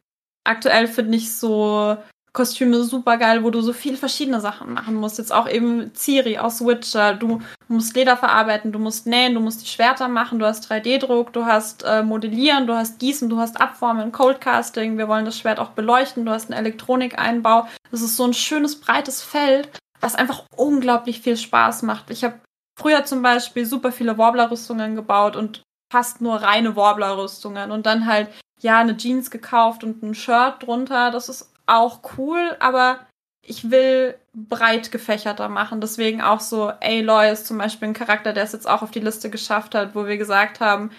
aktuell finde ich so Kostüme super geil, wo du so viele verschiedene Sachen machen musst. Jetzt auch eben Ciri aus Witcher. Du musst Leder verarbeiten, du musst nähen, du musst die Schwerter machen, du hast 3D-Druck, du hast äh, Modellieren, du hast Gießen, du hast Abformen, Coldcasting. Wir wollen das Schwert auch beleuchten, du hast einen Elektronikeinbau. Das ist so ein schönes, breites Feld, was einfach unglaublich viel Spaß macht. Ich habe früher zum Beispiel super viele Warbler-Rüstungen gebaut und fast nur reine Warbler-Rüstungen und dann halt, ja, eine Jeans gekauft und ein Shirt drunter. Das ist auch cool, aber ich will breit gefächerter machen. Deswegen auch so Aloy ist zum Beispiel ein Charakter, der es jetzt auch auf die Liste geschafft hat, wo wir gesagt haben,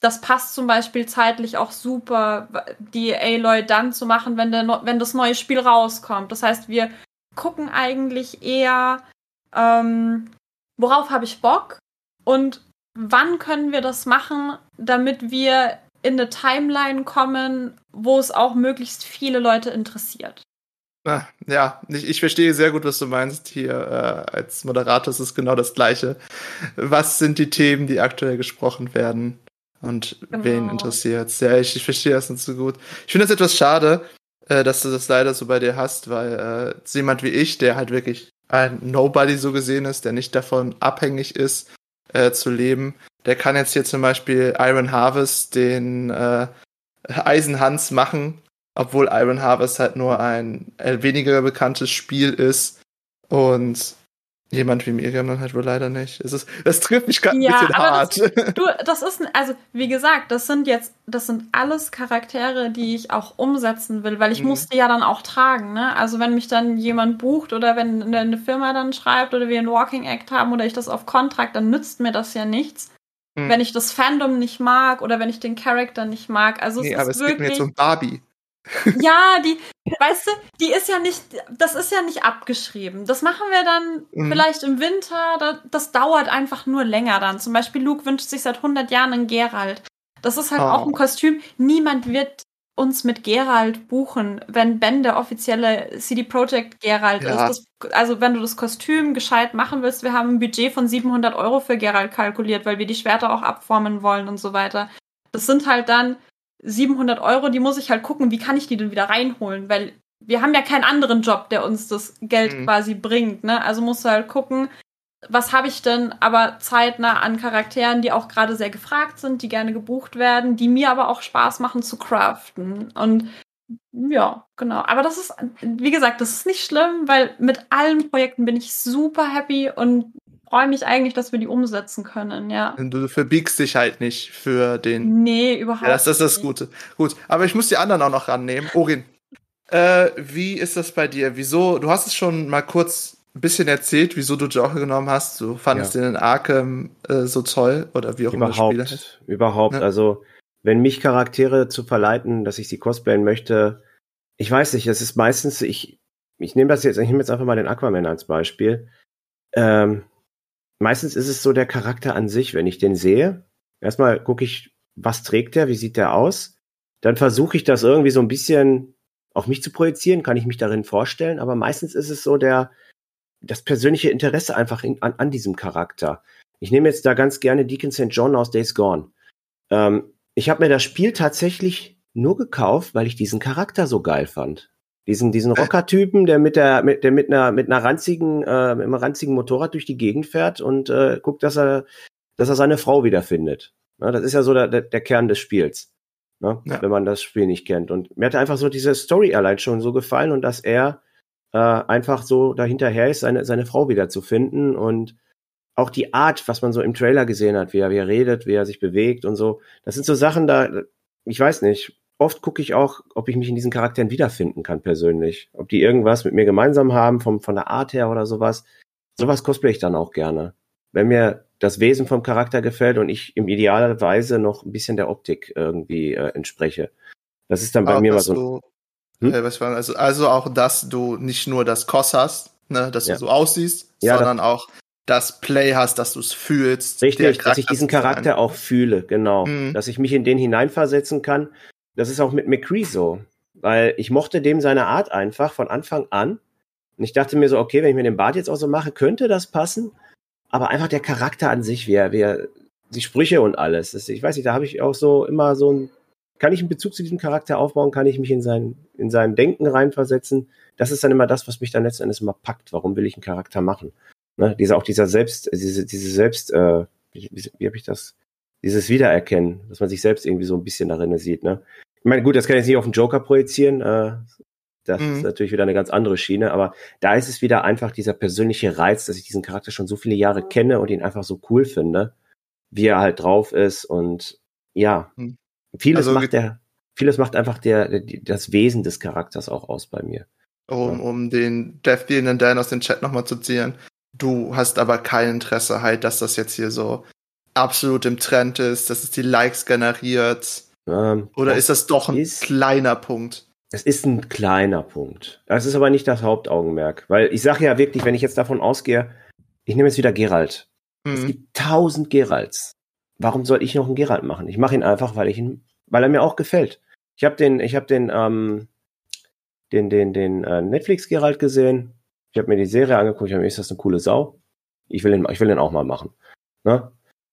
das passt zum Beispiel zeitlich auch super, die Aloy dann zu machen, wenn, der, wenn das neue Spiel rauskommt. Das heißt, wir gucken eigentlich eher, ähm, worauf habe ich Bock und wann können wir das machen, damit wir in eine Timeline kommen, wo es auch möglichst viele Leute interessiert. Ah, ja, ich, ich verstehe sehr gut, was du meinst. Hier äh, als Moderator ist es genau das Gleiche. Was sind die Themen, die aktuell gesprochen werden? Und genau. wen interessiert Ja, ich, ich verstehe das nicht so gut. Ich finde das etwas schade, äh, dass du das leider so bei dir hast, weil äh, jemand wie ich, der halt wirklich ein Nobody so gesehen ist, der nicht davon abhängig ist, äh, zu leben, der kann jetzt hier zum Beispiel Iron Harvest den äh, Eisenhans machen, obwohl Iron Harvest halt nur ein äh, weniger bekanntes Spiel ist und jemand wie Miriam dann halt wohl leider nicht. Es ist, das trifft mich gerade ja, ein bisschen hart. Das, [laughs] du, das ist, also wie gesagt, das sind jetzt, das sind alles Charaktere, die ich auch umsetzen will, weil ich mhm. musste ja dann auch tragen, ne? Also wenn mich dann jemand bucht oder wenn eine Firma dann schreibt oder wir ein Walking Act haben oder ich das auf Kontrakt, dann nützt mir das ja nichts. Mhm. Wenn ich das Fandom nicht mag oder wenn ich den Charakter nicht mag. Also nee, es aber ist es wirklich, geht mir jetzt um Barbie. [laughs] Ja, die, weißt du, die ist ja nicht, das ist ja nicht abgeschrieben. Das machen wir dann mhm. vielleicht im Winter. Das, das, dauert einfach nur länger dann. Zum Beispiel Luke wünscht sich seit 100 Jahren einen Geralt. Das ist halt oh. auch ein Kostüm. Niemand wird uns mit Geralt buchen, wenn Ben der offizielle CD Projekt Geralt ja. ist. Das, also wenn du das Kostüm gescheit machen willst, wir haben ein Budget von 700 Euro für Geralt kalkuliert, weil wir die Schwerter auch abformen wollen und so weiter. Das sind halt dann 700 Euro, die muss ich halt gucken, wie kann ich die denn wieder reinholen, weil wir haben ja keinen anderen Job, der uns das Geld mhm. quasi bringt, ne? Also musst du halt gucken, was habe ich denn aber zeitnah an Charakteren, die auch gerade sehr gefragt sind, die gerne gebucht werden, die mir aber auch Spaß machen zu craften. Und ja, genau. Aber das ist, wie gesagt, das ist nicht schlimm, weil mit allen Projekten bin ich super happy und freue mich eigentlich, dass wir die umsetzen können, ja. Du verbiegst dich halt nicht für den. Nee, überhaupt nicht. Ja, das, das ist das Gute. Gut, aber ich muss die anderen auch noch rannehmen. Orin, äh, wie ist das bei dir? Wieso, du hast es schon mal kurz ein bisschen erzählt, wieso du Joker genommen hast. Du fandest ja. den in Arkham äh, so toll oder wie auch immer das Spiel heißt. Überhaupt, ja. also wenn mich Charaktere zu verleiten, dass ich sie cosplayen möchte, ich weiß nicht, es ist meistens, ich, ich nehme das jetzt, ich nehme jetzt einfach mal den Aquaman als Beispiel. Ähm, meistens ist es so der Charakter an sich, wenn ich den sehe. Erstmal gucke ich, was trägt der, wie sieht der aus? Dann versuche ich das irgendwie so ein bisschen auf mich zu projizieren, kann ich mich darin vorstellen, aber meistens ist es so der, das persönliche Interesse einfach in, an, an diesem Charakter. Ich nehme jetzt da ganz gerne Deacon St. John aus Days Gone. Ähm, ich habe mir das Spiel tatsächlich nur gekauft, weil ich diesen Charakter so geil fand. Diesen, diesen Rocker-Typen, der mit der, mit, der mit einer, mit einer ranzigen, äh, mit einem ranzigen Motorrad durch die Gegend fährt und äh, guckt, dass er, dass er seine Frau wiederfindet. Na, das ist ja so der, der, der Kern des Spiels. Ne? Ja. Wenn man das Spiel nicht kennt. Und mir hat einfach so diese Story allein schon so gefallen und dass er äh, einfach so dahinterher ist, seine, seine Frau wiederzufinden und auch die Art, was man so im Trailer gesehen hat, wie er, wie er redet, wie er sich bewegt und so. Das sind so Sachen da, ich weiß nicht, oft gucke ich auch, ob ich mich in diesen Charakteren wiederfinden kann persönlich. Ob die irgendwas mit mir gemeinsam haben, vom, von der Art her oder sowas. Sowas cosplay ich dann auch gerne. Wenn mir das Wesen vom Charakter gefällt und ich im idealerweise noch ein bisschen der Optik irgendwie äh, entspreche. Das ist dann bei auch, mir mal so. Hm? äh, was war, also, also auch, dass du nicht nur das Koss hast, ne, dass ja. du so aussiehst, ja, sondern auch das Play hast, dass du es fühlst. Richtig, dass ich diesen Charakter auch fühle, genau. Mhm. Dass ich mich in den hineinversetzen kann das ist auch mit McCree so, weil ich mochte dem seine Art einfach von Anfang an. Und ich dachte mir so, okay, wenn ich mir den Bart jetzt auch so mache, könnte das passen. Aber einfach der Charakter an sich, wie er, wie er die Sprüche und alles. Das, ich weiß nicht, da habe ich auch so immer so ein kann ich einen Bezug zu diesem Charakter aufbauen? Kann ich mich in sein, in sein Denken reinversetzen? Das ist dann immer das, was mich dann letzten Endes immer packt. Warum will ich einen Charakter machen? Ne? Dieser, auch dieser Selbst, diese, diese Selbst, äh, wie, wie, habe ich das? Dieses Wiedererkennen, dass man sich selbst irgendwie so ein bisschen darin sieht. Ne? Ich meine, gut, das kann ich jetzt nicht auf den Joker projizieren. Äh, das mhm. ist natürlich wieder eine ganz andere Schiene, aber da ist es wieder einfach dieser persönliche Reiz, dass ich diesen Charakter schon so viele Jahre kenne und ihn einfach so cool finde, wie er halt drauf ist und ja, mhm. Vieles also, macht der, vieles macht einfach der, das Wesen des Charakters auch aus bei mir. Um, um den Death Dealenden Dan aus dem Chat nochmal zu ziehen. Du hast aber kein Interesse halt, dass das jetzt hier so absolut im Trend ist, dass es die Likes generiert. Ähm, Oder ist das doch ein ist, kleiner Punkt? Es ist ein kleiner Punkt. Es ist aber nicht das Hauptaugenmerk. Weil ich sage ja wirklich, wenn ich jetzt davon ausgehe, ich nehme jetzt wieder Gerald. Mhm. Es gibt tausend Geralds. Warum soll ich noch einen Gerald machen? Ich mache ihn einfach, weil ich ihn, weil er mir auch gefällt. Ich habe den, ich habe den, ähm, den, den, den äh, Netflix Gerald gesehen. Ich habe mir die Serie angeguckt. Ich habe mir ist das eine coole Sau. Ich will den, ich will den auch mal machen. Ne?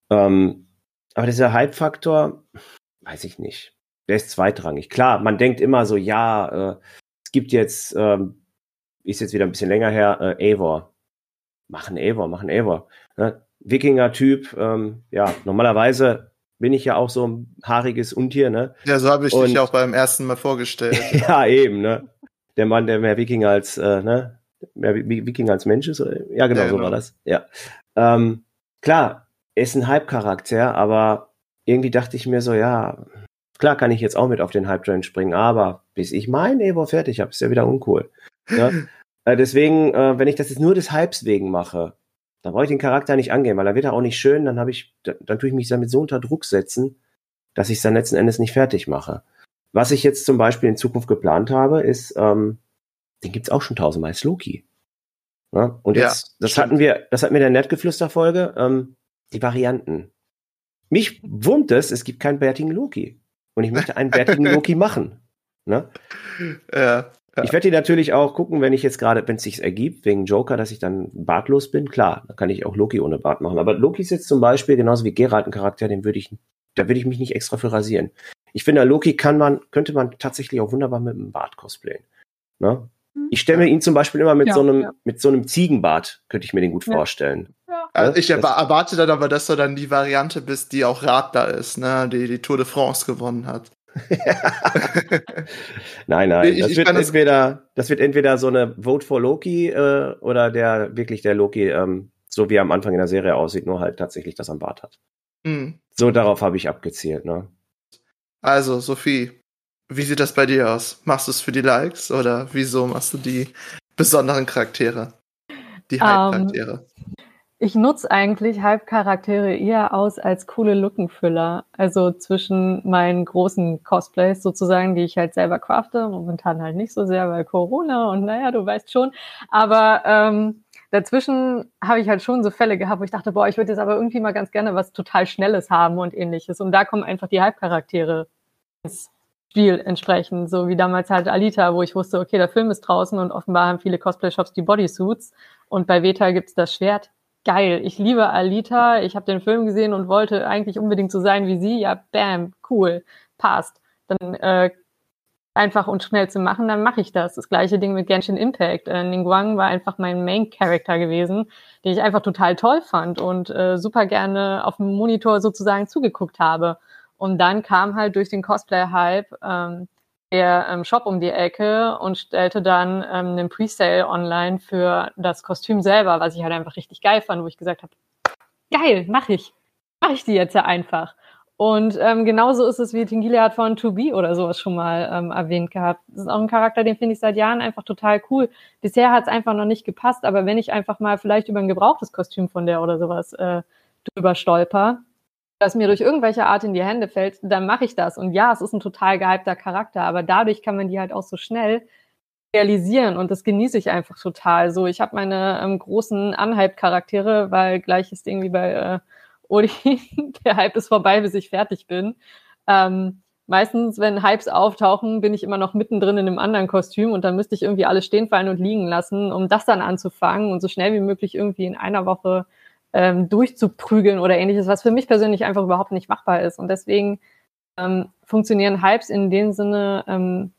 Ähm, aber dieser Hype-Faktor, weiß ich nicht der ist zweitrangig. Klar, man denkt immer so, ja, äh, es gibt jetzt, ähm, ist jetzt wieder ein bisschen länger her, äh, Eivor. Machen Eivor, machen Eivor. Ne? Wikinger-Typ, ähm, ja, normalerweise bin ich ja auch so ein haariges Untier, ne? Ja, so habe ich Und, dich auch beim ersten Mal vorgestellt. [laughs] ja, eben, ne? Der Mann, der mehr Wikinger als, äh, ne? Mehr Wikinger als Mensch ist. Ja, genau, ja, so genau. war das. Ja. Ähm, klar, ist ein Hype-Charakter, aber irgendwie dachte ich mir so, ja, Klar kann ich jetzt auch mit auf den Hype-Train springen, aber bis ich mein Evo fertig habe, ist ja wieder uncool. Ja? [laughs] äh, deswegen, äh, wenn ich das jetzt nur des Hypes wegen mache, dann brauche ich den Charakter nicht angehen, weil dann wird er auch nicht schön, dann habe ich, dann, tue ich mich damit so unter Druck setzen, dass ich es dann letzten Endes nicht fertig mache. Was ich jetzt zum Beispiel in Zukunft geplant habe, ist, ähm, den gibt's auch schon tausendmal, ist Loki. Ja? Und jetzt, ja, das stimmt. hatten wir, das hatten wir in der Nettgeflüster-Folge, ähm, die Varianten. Mich wundert es, es gibt keinen bärtigen Loki und ich möchte einen bärtigen [laughs] Loki machen. Ne? Ja, ja. Ich werde die natürlich auch gucken, wenn ich jetzt gerade, wenn es sich ergibt, wegen Joker, dass ich dann bartlos bin. Klar, da kann ich auch Loki ohne Bart machen. Aber Loki ist jetzt zum Beispiel genauso wie Geralt ein Charakter, den würde ich, da würde ich mich nicht extra für rasieren. Ich finde, Loki kann man, könnte man tatsächlich auch wunderbar mit einem Bart cosplayen. Ne? Hm. Ich stelle mir ihn zum Beispiel immer mit ja, so einem, ja. mit so einem Ziegenbart, könnte ich mir den gut vorstellen. Also ich erwarte dann aber, dass du dann die Variante bist, die auch Radler ist, ne? die die Tour de France gewonnen hat. [laughs] nein, nein. Ich, das, ich wird entweder, das wird entweder so eine Vote for Loki äh, oder der wirklich der Loki, ähm, so wie er am Anfang in der Serie aussieht, nur halt tatsächlich das am Bart hat. Mhm. So darauf habe ich abgezielt, ne? Also, Sophie, wie sieht das bei dir aus? Machst du es für die Likes oder wieso machst du die besonderen Charaktere? Die ähm, Hype-Charaktere? Um, ich nutze eigentlich Hype-Charaktere eher aus als coole Lookenfüller. Also zwischen meinen großen Cosplays sozusagen, die ich halt selber crafte. Momentan halt nicht so sehr, weil Corona und naja, du weißt schon. Aber ähm, dazwischen habe ich halt schon so Fälle gehabt, wo ich dachte, boah, ich würde jetzt aber irgendwie mal ganz gerne was total Schnelles haben und ähnliches. Und da kommen einfach die Hype-Charaktere ins Spiel entsprechend. So wie damals halt Alita, wo ich wusste, okay, der Film ist draußen und offenbar haben viele Cosplay-Shops die Bodysuits. Und bei Veta gibt's das Schwert geil, ich liebe Alita, ich habe den Film gesehen und wollte eigentlich unbedingt so sein wie sie. Ja, bam, cool, passt. Dann äh, einfach und schnell zu machen, dann mache ich das. Das gleiche Ding mit Genshin Impact. Äh, Ningguang war einfach mein Main Character gewesen, den ich einfach total toll fand und äh, super gerne auf dem Monitor sozusagen zugeguckt habe. Und dann kam halt durch den Cosplay-Hype ähm, der ähm, Shop um die Ecke und stellte dann ähm, einen Presale online für das Kostüm selber, was ich halt einfach richtig geil fand, wo ich gesagt habe, geil, mach ich. Mach ich die jetzt ja einfach. Und ähm, genauso ist es, wie Tingile hat von To Be oder sowas schon mal ähm, erwähnt gehabt. Das ist auch ein Charakter, den finde ich seit Jahren einfach total cool. Bisher hat es einfach noch nicht gepasst, aber wenn ich einfach mal vielleicht über ein gebrauchtes Kostüm von der oder sowas äh, drüber stolper, das mir durch irgendwelche Art in die Hände fällt, dann mache ich das. Und ja, es ist ein total gehypter Charakter, aber dadurch kann man die halt auch so schnell realisieren und das genieße ich einfach total. So, ich habe meine ähm, großen Unhype-Charaktere, weil gleich ist irgendwie bei äh, Odi, [laughs] der Hype ist vorbei, bis ich fertig bin. Ähm, meistens, wenn Hypes auftauchen, bin ich immer noch mittendrin in einem anderen Kostüm und dann müsste ich irgendwie alles stehen fallen und liegen lassen, um das dann anzufangen und so schnell wie möglich irgendwie in einer Woche ähm, durchzuprügeln oder ähnliches, was für mich persönlich einfach überhaupt nicht machbar ist. Und deswegen ähm, funktionieren Hypes in dem Sinne ähm,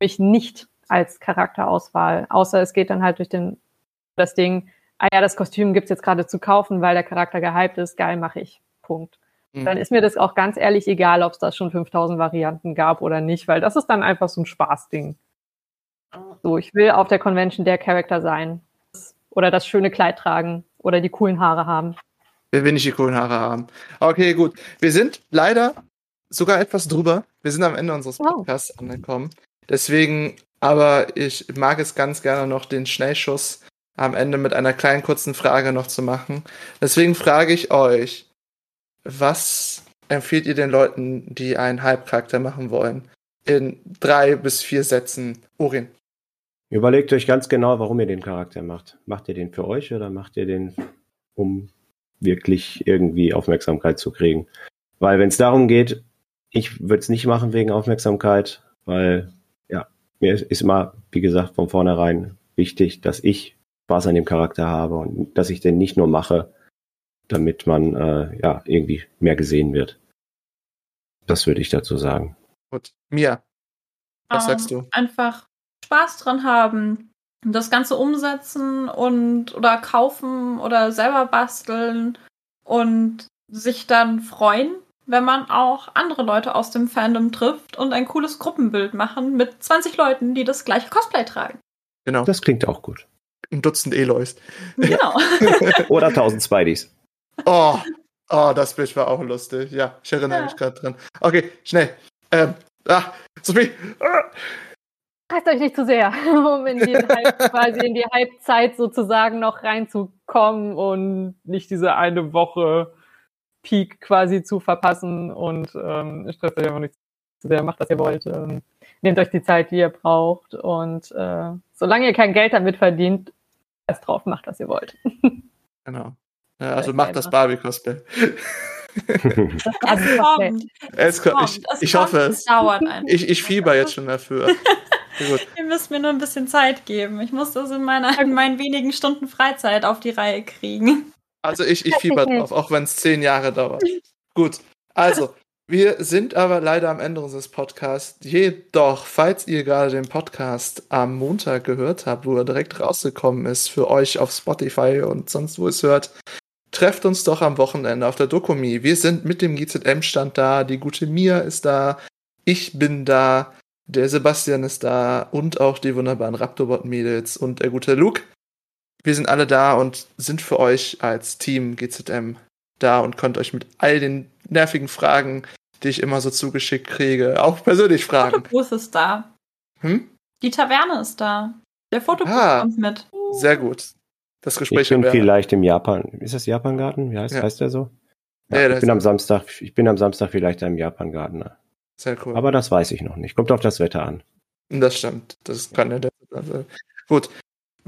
mich nicht als Charakterauswahl, außer es geht dann halt durch den das Ding, ah ja, das Kostüm gibt's jetzt gerade zu kaufen, weil der Charakter gehypt ist, geil, mache ich. Punkt. Mhm. Dann ist mir das auch ganz ehrlich egal, ob es da schon 5000 Varianten gab oder nicht, weil das ist dann einfach so ein Spaßding. So, ich will auf der Convention der Charakter sein. Oder das schöne Kleid tragen oder die coolen Haare haben. Wer will nicht die coolen Haare haben? Okay, gut. Wir sind leider sogar etwas drüber. Wir sind am Ende unseres Podcasts wow. angekommen. Deswegen, aber ich mag es ganz gerne noch, den Schnellschuss am Ende mit einer kleinen kurzen Frage noch zu machen. Deswegen frage ich euch, was empfiehlt ihr den Leuten, die einen Halbcharakter machen wollen? In drei bis vier Sätzen. Urin. Überlegt euch ganz genau, warum ihr den Charakter macht. Macht ihr den für euch oder macht ihr den, um wirklich irgendwie Aufmerksamkeit zu kriegen? Weil wenn es darum geht, ich würde es nicht machen wegen Aufmerksamkeit, weil ja, mir ist immer, wie gesagt, von vornherein wichtig, dass ich Spaß an dem Charakter habe und dass ich den nicht nur mache, damit man äh, ja irgendwie mehr gesehen wird. Das würde ich dazu sagen. Gut. Mia, was ähm, sagst du? Einfach Spaß dran haben, das Ganze umsetzen und oder kaufen oder selber basteln und sich dann freuen, wenn man auch andere Leute aus dem Fandom trifft und ein cooles Gruppenbild machen mit 20 Leuten, die das gleiche Cosplay tragen. Genau. Das klingt auch gut. Ein Dutzend Eloys. Genau. [laughs] oder 1000 Spideys. Oh, oh, das Bild war auch lustig. Ja, ich erinnere ja. mich gerade dran. Okay, schnell. Ähm, ah, Sophie. Ah. Reißt euch nicht zu sehr, [laughs] um in die, Halb, [laughs] quasi in die Halbzeit sozusagen noch reinzukommen und nicht diese eine Woche Peak quasi zu verpassen und ähm, stresst euch einfach nicht zu sehr, macht was ihr wollt. Ähm, nehmt euch die Zeit, die ihr braucht und äh, solange ihr kein Geld damit verdient, erst drauf, macht, was ihr wollt. [laughs] genau. Ja, also macht das Barbie-Cosplay. es kommt. Es kommt. Ich, ich hoffe es. dauert einfach. Ich, ich fieber jetzt schon dafür. Ihr müsst mir nur ein bisschen Zeit geben. Ich muss das in, meiner, in meinen wenigen Stunden Freizeit auf die Reihe kriegen. Also ich, ich fieber drauf, auch wenn es zehn Jahre dauert. Gut. Also, wir sind aber leider am Ende unseres Podcasts. Jedoch, falls ihr gerade den Podcast am Montag gehört habt, wo er direkt rausgekommen ist für euch auf Spotify und sonst wo es hört, trefft uns doch am Wochenende auf der Dokumi. Wir sind mit dem GZM-Stand da, die gute Mia ist da, ich bin da. Der Sebastian ist da und auch die wunderbaren Raptorbot-Mädels und der gute Luke. Wir sind alle da und sind für euch als Team GZM da und könnt euch mit all den nervigen Fragen, die ich immer so zugeschickt kriege, auch persönlich fragen. Der Fotobooth ist da. Hm? Die Taverne ist da. Der Fotobooth ah, kommt mit. Sehr gut. Das Gespräch ich bin vielleicht im Japan. Ist das Japangarten? Wie heißt, ja. heißt der so? Ja, ja, ich bin am Samstag, ich bin am Samstag vielleicht im Japangarten. Sehr cool. Aber das weiß ich noch nicht. Kommt auf das Wetter an. Das stimmt. Das kann ja der. Also, gut.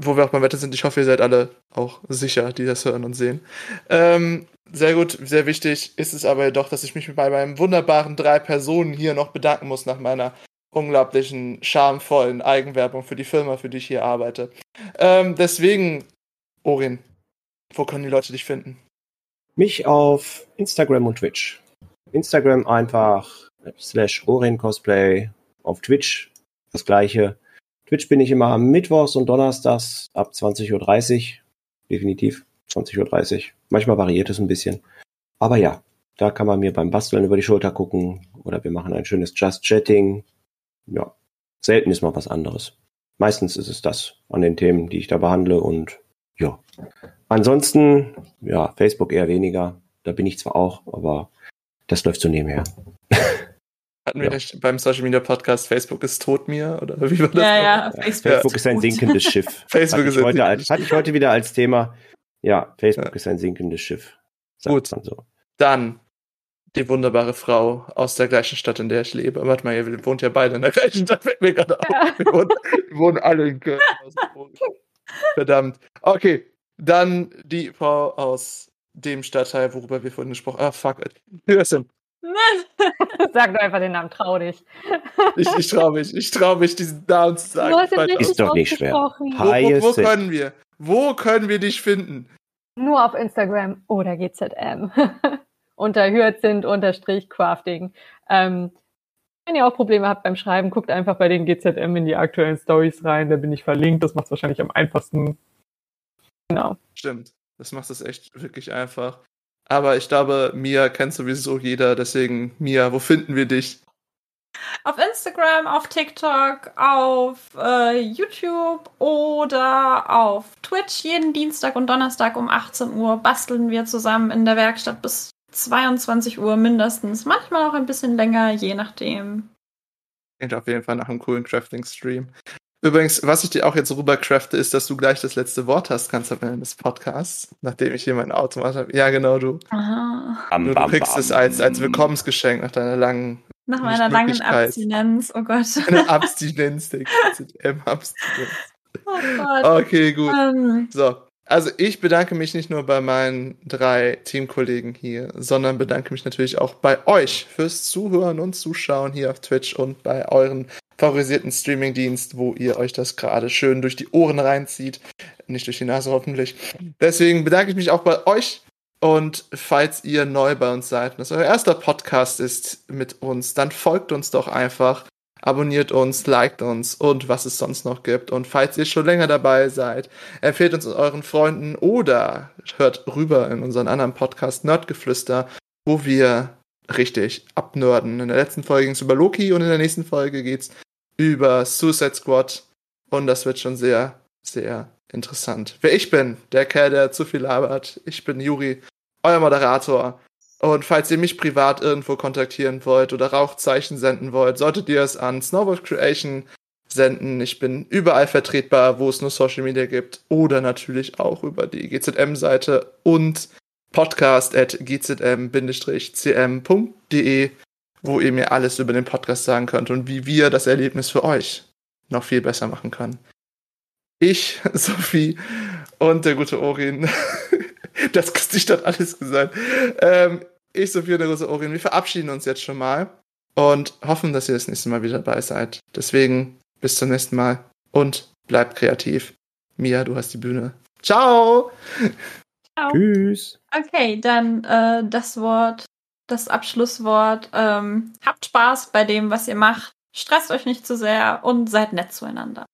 Wo wir auch beim Wetter sind, ich hoffe, ihr seid alle auch sicher, die das hören und sehen. Ähm, sehr gut, sehr wichtig ist es aber jedoch, dass ich mich bei meinen wunderbaren drei Personen hier noch bedanken muss nach meiner unglaublichen, schamvollen Eigenwerbung für die Firma, für die ich hier arbeite. Ähm, deswegen, Orin, wo können die Leute dich finden? Mich auf Instagram und Twitch. Instagram einfach slash Orin Cosplay. Auf Twitch das gleiche. Twitch bin ich immer am Mittwochs und Donnerstags ab 20.30 Uhr. Definitiv 20.30 Uhr. Manchmal variiert es ein bisschen. Aber ja, da kann man mir beim Basteln über die Schulter gucken oder wir machen ein schönes Just Chatting. Ja, selten ist mal was anderes. Meistens ist es das an den Themen, die ich da behandle und ja. Ansonsten, ja, Facebook eher weniger. Da bin ich zwar auch, aber das läuft so nebenher. [laughs] Hatten wir ja. beim Social Media Podcast Facebook ist tot mir? Oder wie war das? Ja, ja, Facebook, Facebook ist ein sinkendes Schiff. [laughs] Facebook hatte ist ein sinkendes Hatte ich heute wieder als Thema. Ja, Facebook ja. ist ein sinkendes Schiff. Gut. So. Dann die wunderbare Frau aus der gleichen Stadt, in der ich lebe. Warte mal, ihr wohnt ja beide in der gleichen Stadt, fällt mir gerade ja. auf. Wir wohnen, wir wohnen alle in Köln. Verdammt. Okay, dann die Frau aus dem Stadtteil, worüber wir vorhin gesprochen haben. Ah, fuck it. [laughs] Sag doch einfach den Namen, trau dich. ich, ich trau mich, ich trau mich, diesen Namen zu sagen. Ist doch nicht schwer. Wo, wo, wo können wir? Wo können wir dich finden? Nur auf Instagram oder GZM. [laughs] Unter Hyacinth-Crafting. Ähm, wenn ihr auch Probleme habt beim Schreiben, guckt einfach bei den GZM in die aktuellen Stories rein. Da bin ich verlinkt. Das macht es wahrscheinlich am einfachsten. Genau. Stimmt. Das macht es echt wirklich einfach. Aber ich glaube, Mia kennt sowieso jeder. Deswegen, Mia, wo finden wir dich? Auf Instagram, auf TikTok, auf äh, YouTube oder auf Twitch. Jeden Dienstag und Donnerstag um 18 Uhr basteln wir zusammen in der Werkstatt bis 22 Uhr mindestens. Manchmal auch ein bisschen länger, je nachdem. Klingt auf jeden Fall nach einem coolen Crafting-Stream. Übrigens, was ich dir auch jetzt rübercrafte, ist, dass du gleich das letzte Wort hast, kannst du am Ende des Podcasts, nachdem ich hier mein Auto gemacht habe. Ja, genau, du. Aha. Du, du kriegst es als, als Willkommensgeschenk nach deiner langen nach meiner langen Abstinenz, oh Gott. [laughs] Eine Abstinenz, der GZM-Abstinenz. [laughs] Oh Gott. Okay, gut. Um. Ähm. So, also ich bedanke mich nicht nur bei meinen drei Teamkollegen hier, sondern bedanke mich natürlich auch bei euch fürs Zuhören und Zuschauen hier auf Twitch und bei euren favorisierten Streamingdienst, wo ihr euch das gerade schön durch die Ohren reinzieht. Nicht durch die Nase hoffentlich. Deswegen bedanke ich mich auch bei euch und falls ihr neu bei uns seid und das euer erster Podcast ist mit uns, dann folgt uns doch einfach, abonniert uns, liked uns und was es sonst noch gibt. Und falls ihr schon länger dabei seid, empfehlt uns euren Freunden oder hört rüber in unseren anderen Podcast Nerdgeflüster, wo wir richtig abnörden. In der letzten Folge ging es über Loki und in der nächsten Folge geht's über Suicide Squad. Und das wird schon sehr, sehr interessant. Wer ich bin, der Kerl, der zu viel labert. Ich bin Juri, euer Moderator. Und falls ihr mich privat irgendwo kontaktieren wollt oder Rauchzeichen senden wollt, solltet ihr es an Snowboard Creation senden. Ich bin überall vertretbar, wo es nur Social Media gibt. Oder natürlich auch über die GZM-Seite und podcast at gzm-cm.de, wo ihr mir alles über den Podcast sagen könnt und wie wir das Erlebnis für euch noch viel besser machen können ich, [laughs] Sophie und der gute Orin. [laughs] das Gesicht hat alles gesagt. Ähm, ich, Sophie und der gute Orin, wir verabschieden uns jetzt schon mal und hoffen, dass ihr das nächste Mal wieder dabei seid. Deswegen bis zum nächsten Mal und bleibt kreativ. Mia, du hast die Bühne. Ciao! Ciao. Tschüss. Okay, dann äh, das Wort, das Abschlusswort. Ähm, habt Spaß bei dem, was ihr macht. Stresst euch nicht zu sehr und seid nett zueinander.